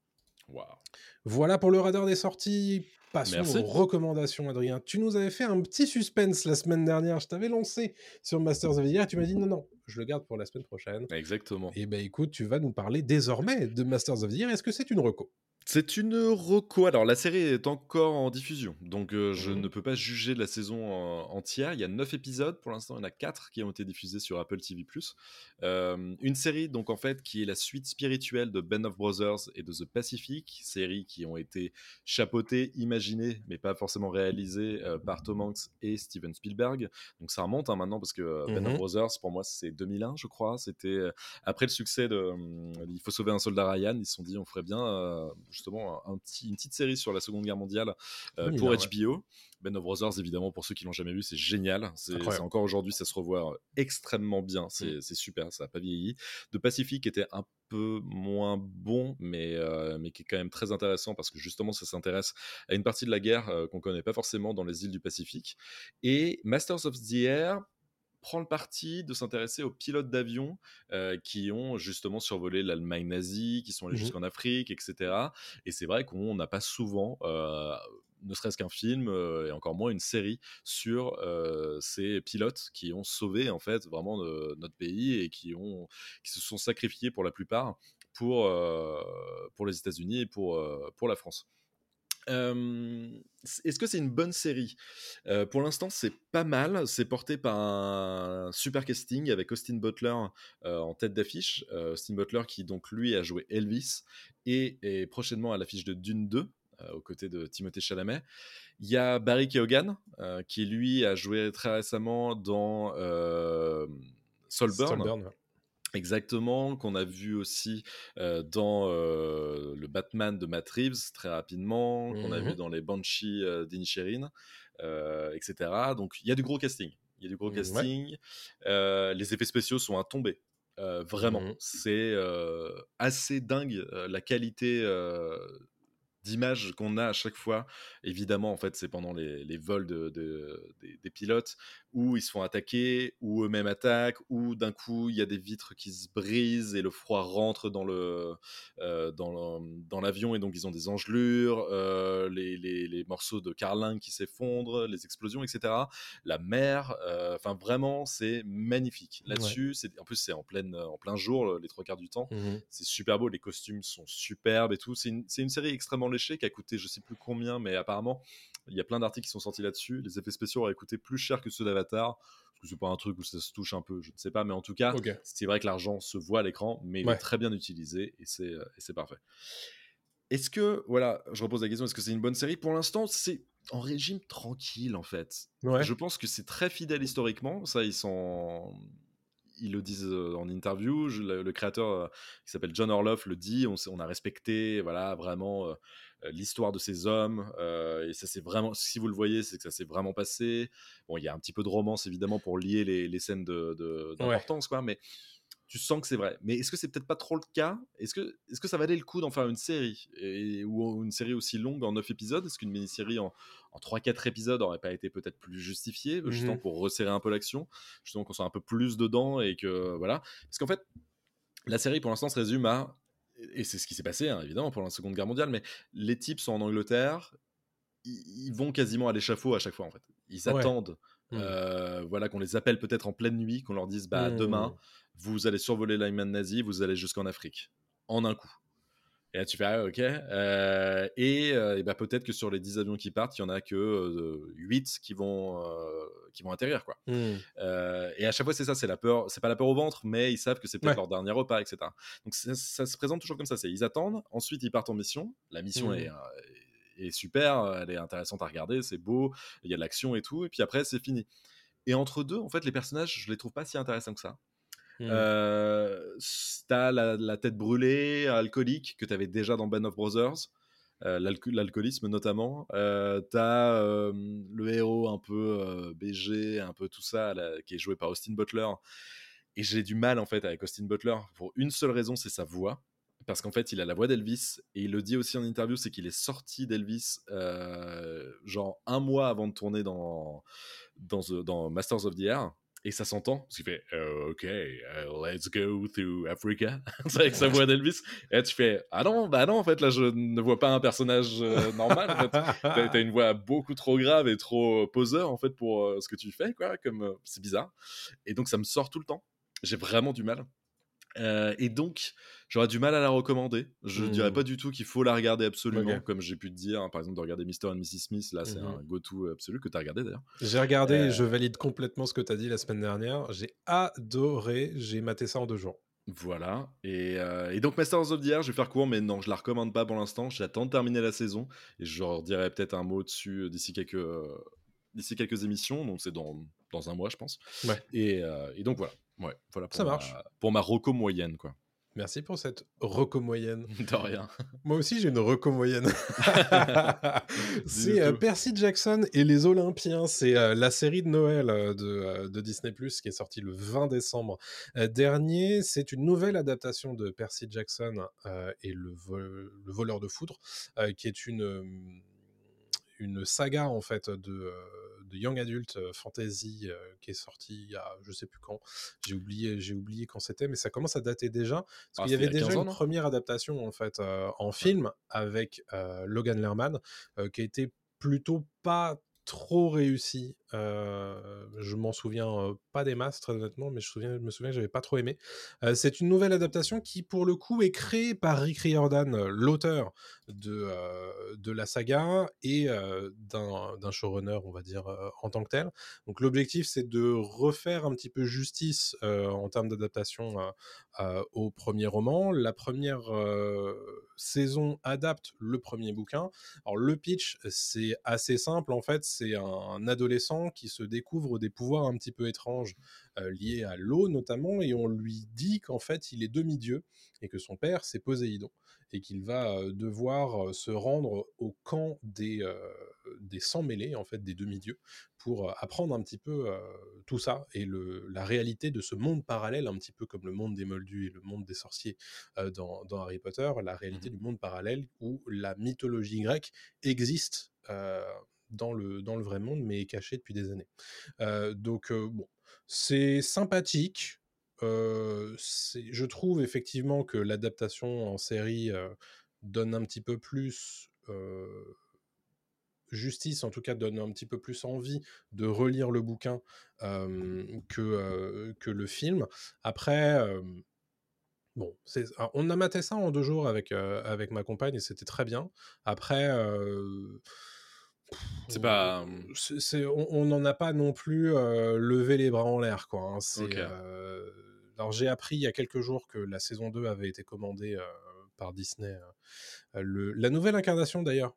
Voilà pour le radar des sorties. Passons Merci. aux recommandations, Adrien. Tu nous avais fait un petit suspense la semaine dernière. Je t'avais lancé sur Masters of the Year et tu m'as dit non, non, je le garde pour la semaine prochaine. Exactement. Et ben écoute, tu vas nous parler désormais de Masters of the Year. Est-ce que c'est une reco? C'est une reco. Alors, la série est encore en diffusion, donc euh, je Mhm. ne peux pas juger de la saison entière. Il y a 9 épisodes, pour l'instant, il y en a 4 qui ont été diffusés sur Apple TV+. Euh, une série, donc, en fait, qui est la suite spirituelle de Band of Brothers et de The Pacific, séries qui ont été chapeautées, imaginées, mais pas forcément réalisées euh, par Tom Hanks et Steven Spielberg. Donc, ça remonte hein, maintenant, parce que Band Mhm. of Brothers, pour moi, c'est 2001, je crois. C'était après le succès de Il faut sauver un soldat Ryan, ils se sont dit, on ferait bien, justement un, petit, une petite série sur la Seconde Guerre mondiale euh, Oui, pour là, ouais. HBO. Ben of Brothers, évidemment, pour ceux qui l'ont jamais vu, c'est génial. C'est encore aujourd'hui, ça se revoit euh, extrêmement bien. Mm. C'est c'est super, ça n'a pas vieilli. De Pacific était un peu moins bon, mais, euh, mais qui est quand même très intéressant parce que justement, ça s'intéresse à une partie de la guerre euh, qu'on connaît pas forcément dans les îles du Pacifique. Et Masters of the Air prend le parti de s'intéresser aux pilotes d'avion euh, qui ont justement survolé l'Allemagne nazie, qui sont allés Mhm. jusqu'en Afrique, etc. Et c'est vrai qu'on n'a pas souvent, euh, ne serait-ce qu'un film, euh, et encore moins une série, sur euh, ces pilotes qui ont sauvé en fait vraiment notre pays et qui, ont, qui se sont sacrifiés pour la plupart pour, euh, pour les États-Unis et pour, pour la France. Est-ce que c'est une bonne série? Euh, Pour l'instant, c'est pas mal. C'est porté par un super casting avec Austin Butler euh, en tête d'affiche. Euh, Austin Butler qui donc lui a joué Elvis et est prochainement à l'affiche de Dune 2 euh, aux côtés de Timothée Chalamet. Il y a Barry Keoghan qui lui a joué très récemment dans Saltburn. Saltburn, ouais. Exactement, qu'on a vu aussi euh, dans euh, le Batman de Matt Reeves très rapidement, qu'on a Mhm. vu dans les Banshees euh, d'Inisherin, etc. Donc il y a du gros casting. Il y a du gros Ouais. casting. Les effets spéciaux sont à tomber. Vraiment, Mhm. c'est assez dingue la qualité euh, d'image qu'on a à chaque fois. Évidemment, en fait, c'est pendant les, les vols de, de- des, des pilotes où ils se font attaquer, ou eux-mêmes attaquent, ou d'un coup il y a des vitres qui se brisent et le froid rentre dans le euh, dans l'avion et donc ils ont des engelures, euh, les, les- les morceaux de carlingue qui s'effondrent, les explosions, etc. La mer, euh, enfin vraiment c'est magnifique. Là-dessus, c'est en plus c'est en pleine en plein jour les trois quarts du temps. Mhm. C'est super beau, les costumes sont superbes et tout. C'est une, une série extrêmement léchée qui a coûté je sais plus combien, mais apparemment il y a plein d'articles qui sont sortis là-dessus. Les effets spéciaux auraient coûté plus cher que ceux d'Avatar. Parce que c'est pas un truc où ça se touche un peu, je ne sais pas, mais en tout cas, c'est vrai que l'argent se voit à l'écran, mais il Ouais. est très bien utilisé et c'est euh, et c'est parfait. Est-ce que, voilà, je repose la question, est-ce que c'est une bonne série? Pour l'instant, c'est en régime tranquille en fait. Ouais. Je pense que c'est très fidèle historiquement. Ça, ils sont. Ils le disent euh, en interview. Je- le, le créateur euh, qui s'appelle John Orloff le dit. On, a respecté, voilà, vraiment euh, euh, l'histoire de ces hommes. euh, et ça, c'est vraiment. Si vous le voyez, c'est que ça s'est vraiment passé. Bon, il y a un petit peu de romance évidemment pour lier les, les scènes de- de- d'importance, quoi. Mais tu sens que c'est vrai. Mais est-ce que c'est peut-être pas trop le cas? Est-ce que, est que ça valait le coup d'en faire une série? Et, Ou une série aussi longue en 9 épisodes? Est-ce qu'une mini-série en, en 3-4 épisodes aurait pas été peut-être plus justifiée Justement Mhm. pour resserrer un peu l'action, justement qu'on soit un peu plus dedans et que. Voilà. Parce qu'en fait, la série pour l'instant se résume à. Et c'est ce qui s'est passé, hein, évidemment, pendant la Seconde Guerre mondiale, mais les types sont en Angleterre, ils, ils vont quasiment à l'échafaud à chaque fois, en fait. Ils Ouais. attendent. Mhm. euh, voilà, qu'on les appelle peut-être en pleine nuit, qu'on leur dise bah Mhm. demain vous allez survoler l'Allemagne nazie, vous allez jusqu'en Afrique, en un coup. Et là, tu fais, ah, ok. Euh, et, euh, et bah, peut-être que sur les 10 avions qui partent, il y en a que euh, 8 qui vont, euh, qui vont atterrir. Quoi. Euh, et à chaque fois, c'est ça, c'est la peur, c'est pas la peur au ventre, mais ils savent que c'est peut-être Ouais. leur dernier repas, etc. Donc ça, ça se présente toujours comme ça. C'est ils attendent, ensuite ils partent en mission. La mission Mhm. est, est super, elle est intéressante à regarder, c'est beau, il y a de l'action et tout, et puis après c'est fini. Et entre deux, en fait, les personnages, je les trouve pas si intéressants que ça. Mhm. Euh, t'as la, tête brûlée, alcoolique, que t'avais déjà dans Band of Brothers, euh, l'alco- l'alcoolisme notamment. Euh, t'as le héros un peu BG, un peu tout ça, qui est joué par Austin Butler. Et j'ai du mal en fait avec Austin Butler pour une seule raison, c'est sa voix. Parce qu'en fait, il a la voix d'Elvis et il le dit aussi en interview, c'est qu'il est sorti d'Elvis genre un mois avant de tourner dans, dans Masters of the Air. Et ça s'entend, parce qu'il fait euh, Ok, euh, let's go to Africa. (laughs) avec sa voix d'Elvis. Et tu fais Ah non, bah non, en fait, là, je ne vois pas un personnage euh, normal. T'as une voix beaucoup trop grave et trop poseur, en fait, pour ce que tu fais, quoi. Comme, c'est bizarre. Et donc, ça me sort tout le temps. J'ai vraiment du mal. Euh, et donc, j'aurais du mal à la recommander. Je Hmm. dirais pas du tout qu'il faut la regarder absolument, comme j'ai pu te dire, hein, par exemple, de regarder Mr. and Mrs. Smith. Là, c'est Mhm. un go-to absolu que tu as regardé d'ailleurs. J'ai regardé, Euh, je valide complètement ce que tu as dit la semaine dernière. J'ai adoré, j'ai maté ça en deux jours. Voilà. Et, euh, et donc, Masters of the Air, je vais faire court, mais non, je la recommande pas pour l'instant. J'attends de terminer la saison et je redirai peut-être un mot dessus d'ici quelques, d'ici quelques émissions. Donc, c'est dans, dans un mois, je pense. Ouais. Et, euh, et donc, voilà. Ouais, voilà pour Ça ma, marche. Pour ma reco moyenne, quoi. Merci pour cette reco moyenne. (laughs) De rien. Moi aussi, j'ai une reco moyenne. (laughs) c'est euh. Percy Jackson et les Olympiens. C'est euh, la série de Noël euh, de, de Disney qui est sortie le 20 décembre dernier. C'est une nouvelle adaptation de Percy Jackson et le, le voleur de foudre, qui est une, une saga en fait de, euh, de young adult euh, fantasy euh, qui est sortie il y a je sais plus quand. J'ai oublié, j'ai oublié quand c'était, mais ça commence à dater déjà. Parce Ah, qu'il y avait déjà 15 ans, une première adaptation en fait en film avec Logan Lerman qui a été plutôt pas trop réussi. Euh, je m'en souviens euh, pas des masses très honnêtement, mais je, me souviens que j'avais pas trop aimé. Euh, c'est une nouvelle adaptation qui pour le coup est créée par Rick Riordan, l'auteur de, la saga et d'un showrunner, on va dire, en tant que tel. Donc l'objectif, c'est de refaire un petit peu justice en termes d'adaptation au premier roman. La première saison adapte le premier bouquin. Alors le pitch, c'est assez simple en fait. C'est un, un qui se découvre des pouvoirs un petit peu étranges euh, liés à l'eau notamment, et on lui dit qu'en fait il est demi-dieu et que son père c'est Poséidon et qu'il va euh, devoir euh, se rendre au camp des, euh, des sans-mêlés, en fait, des demi-dieux, pour apprendre un petit peu euh, tout ça et le, la réalité de ce monde parallèle, un petit peu comme le monde des moldus et le monde des sorciers dans, dans Harry Potter, la réalité Mhm. du monde parallèle où la mythologie grecque existe euh, dans, le, dans le vrai monde, mais est cachée depuis des années. Euh, donc, euh, bon, c'est sympathique. Euh, je trouve effectivement que l'adaptation en série donne un petit peu plus justice, en tout cas donne un petit peu plus envie de relire le bouquin que, que le film. Après, bon, alors, on a maté ça en deux jours avec, avec ma compagne et c'était très bien. Après, C'est pas. euh, on n'en a pas non plus euh, levé les bras en l'air. Quoi, hein. Euh, alors j'ai appris il y a quelques jours que la saison 2 avait été commandée euh, par Disney. euh, le- la nouvelle incarnation d'ailleurs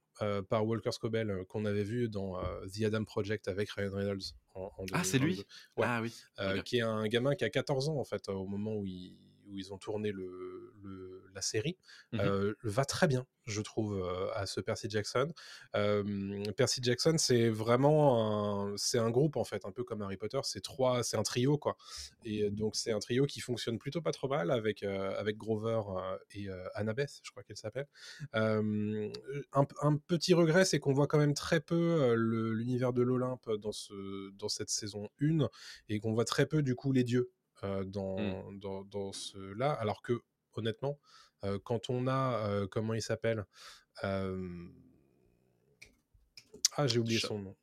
par Walker Scobell qu'on avait vu dans The Adam Project avec Ryan Reynolds en, en Ah, c'est lui? 2022, Ouais. Ah oui. qui est un gamin qui a 14 ans en fait au moment où ils, où ils ont tourné le, le- la série, Mhm. euh, va très bien, je trouve, euh, à ce Percy Jackson. Euh, Percy Jackson, c'est vraiment un, c'est un groupe en fait, un peu comme Harry Potter. C'est trois, c'est un trio quoi. Et donc c'est un trio qui fonctionne plutôt pas trop mal avec avec Grover et Annabeth, je crois qu'elle s'appelle. Un, un petit regret, c'est qu'on voit quand même très peu l'univers de l'Olympe dans ce dans cette saison 1 et qu'on voit très peu du coup les dieux euh, dans, dans, dans ce-là, alors que honnêtement, euh, quand on a, euh, comment il s'appelle Ah, j'ai oublié son nom.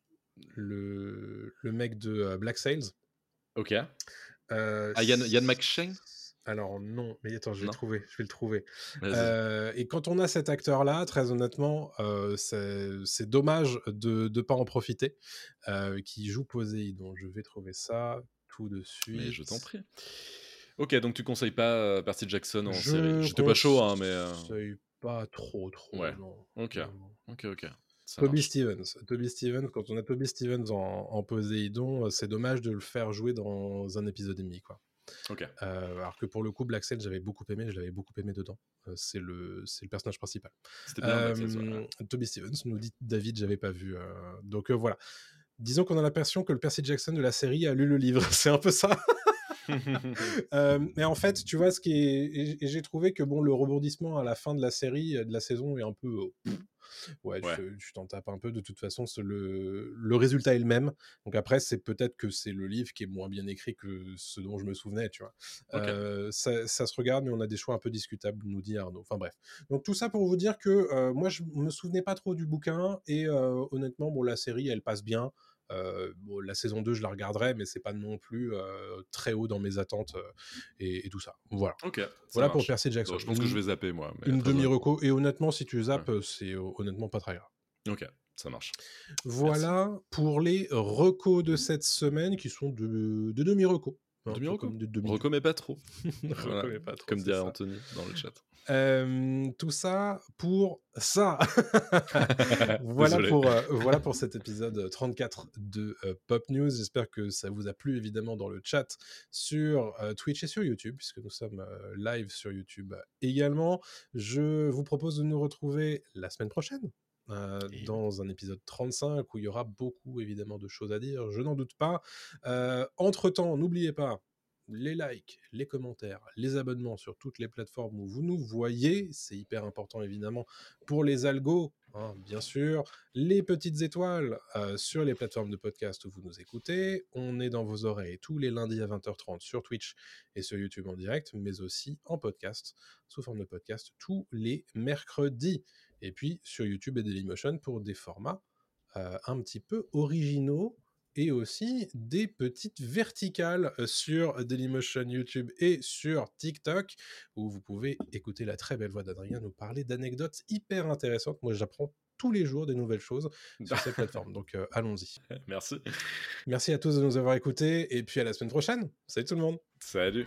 Le, le mec de Black Sails. Ok. Ah, Yann, Yann McShane? Alors non, mais attends, je vais Non. le trouver, je vais le trouver. Euh, et quand on a cet acteur-là, très honnêtement, euh, c'est c'est dommage de ne pas en profiter, euh, qui joue Poséidon. Je vais trouver ça tout de suite. Mais je t'en prie. Ok, donc tu conseilles pas euh, Percy Jackson en Je série J'étais pas chaud, hein, mais. euh, conseille pas trop, trop. Ouais. non. Ok. Non. Ok, ok. Ça Toby marche. Stevens. Toby Stevens, quand on a Toby Stevens en, en Poséidon, euh, c'est dommage de le faire jouer dans un épisode et demi, quoi. Ok. Euh, alors que pour le coup, Black Sail, j'avais beaucoup aimé, je l'avais beaucoup aimé dedans. Euh, c'est le, le personnage principal. Bien. Black Sails, ouais, ouais. Toby Stevens nous dit David, j'avais pas vu. donc voilà. Disons qu'on a l'impression que le Percy Jackson de la série a lu le livre. (laughs) c'est un peu ça. (laughs) Euh, mais en fait, tu vois, ce qui est. Et, j'ai trouvé que bon, le rebondissement à la fin de la série, euh, de la saison, est un peu. Ouais, tu Ouais. tu t'en tapes un peu. De toute façon, le, le résultat est le même. Donc après, c'est peut-être que c'est le livre qui est moins bien écrit que ce dont je me souvenais, tu vois. Euh, ça, ça se regarde, mais on a des choix un peu discutables, nous dit Arnaud. Enfin bref. Donc tout ça pour vous dire que euh, moi, je me souvenais pas trop du bouquin. Et euh, honnêtement, bon, la série, elle passe bien. Euh, bon, la saison 2, je la regarderai, mais c'est pas non plus euh, très haut dans mes attentes euh, et, et tout ça. Voilà. Ok. ça Voilà pour. Percy Jackson. Bon, je pense que je vais zapper, moi. mais Une demi-reco. Et honnêtement, si tu zappes, c'est honnêtement pas très grave. Ok, ça marche. Voilà pour les recos de cette semaine qui sont de, de demi-recos. Un peu Demi-reco. comme des demi- Reco, mais pas trop. (laughs) Reco, Voilà, mais pas trop, Comme dirait. Anthony dans le chat. Euh, tout ça pour ça. (laughs) (laughs) voilà, Désolé. pour, euh, voilà pour (laughs) cet épisode 34 de euh, Pop News. J'espère que ça vous a plu évidemment dans le chat sur Twitch et sur YouTube, puisque nous sommes live sur YouTube également. Je vous propose de nous retrouver la semaine prochaine. euh, dans un épisode 35 où il y aura beaucoup évidemment de choses à dire, je n'en doute pas. Euh, entre-temps, n'oubliez pas, les likes, les commentaires, les abonnements sur toutes les plateformes où vous nous voyez, c'est hyper important évidemment pour les algos, hein, bien sûr, les petites étoiles euh, sur les plateformes de podcast où vous nous écoutez, on est dans vos oreilles tous les lundis à 20h30 sur Twitch et sur YouTube en direct, mais aussi en podcast, sous forme de podcast tous les mercredis, et puis sur YouTube et Dailymotion pour des formats euh, un petit peu originaux et aussi des petites verticales sur Dailymotion YouTube et sur TikTok où vous pouvez écouter la très belle voix d'Adrien nous parler d'anecdotes hyper intéressantes. Moi, j'apprends tous les jours des nouvelles choses (laughs) sur ces plateformes. Donc, euh, allons-y. (laughs) Merci. Merci à tous de nous avoir écoutés et puis à la semaine prochaine. Salut tout le monde. Salut.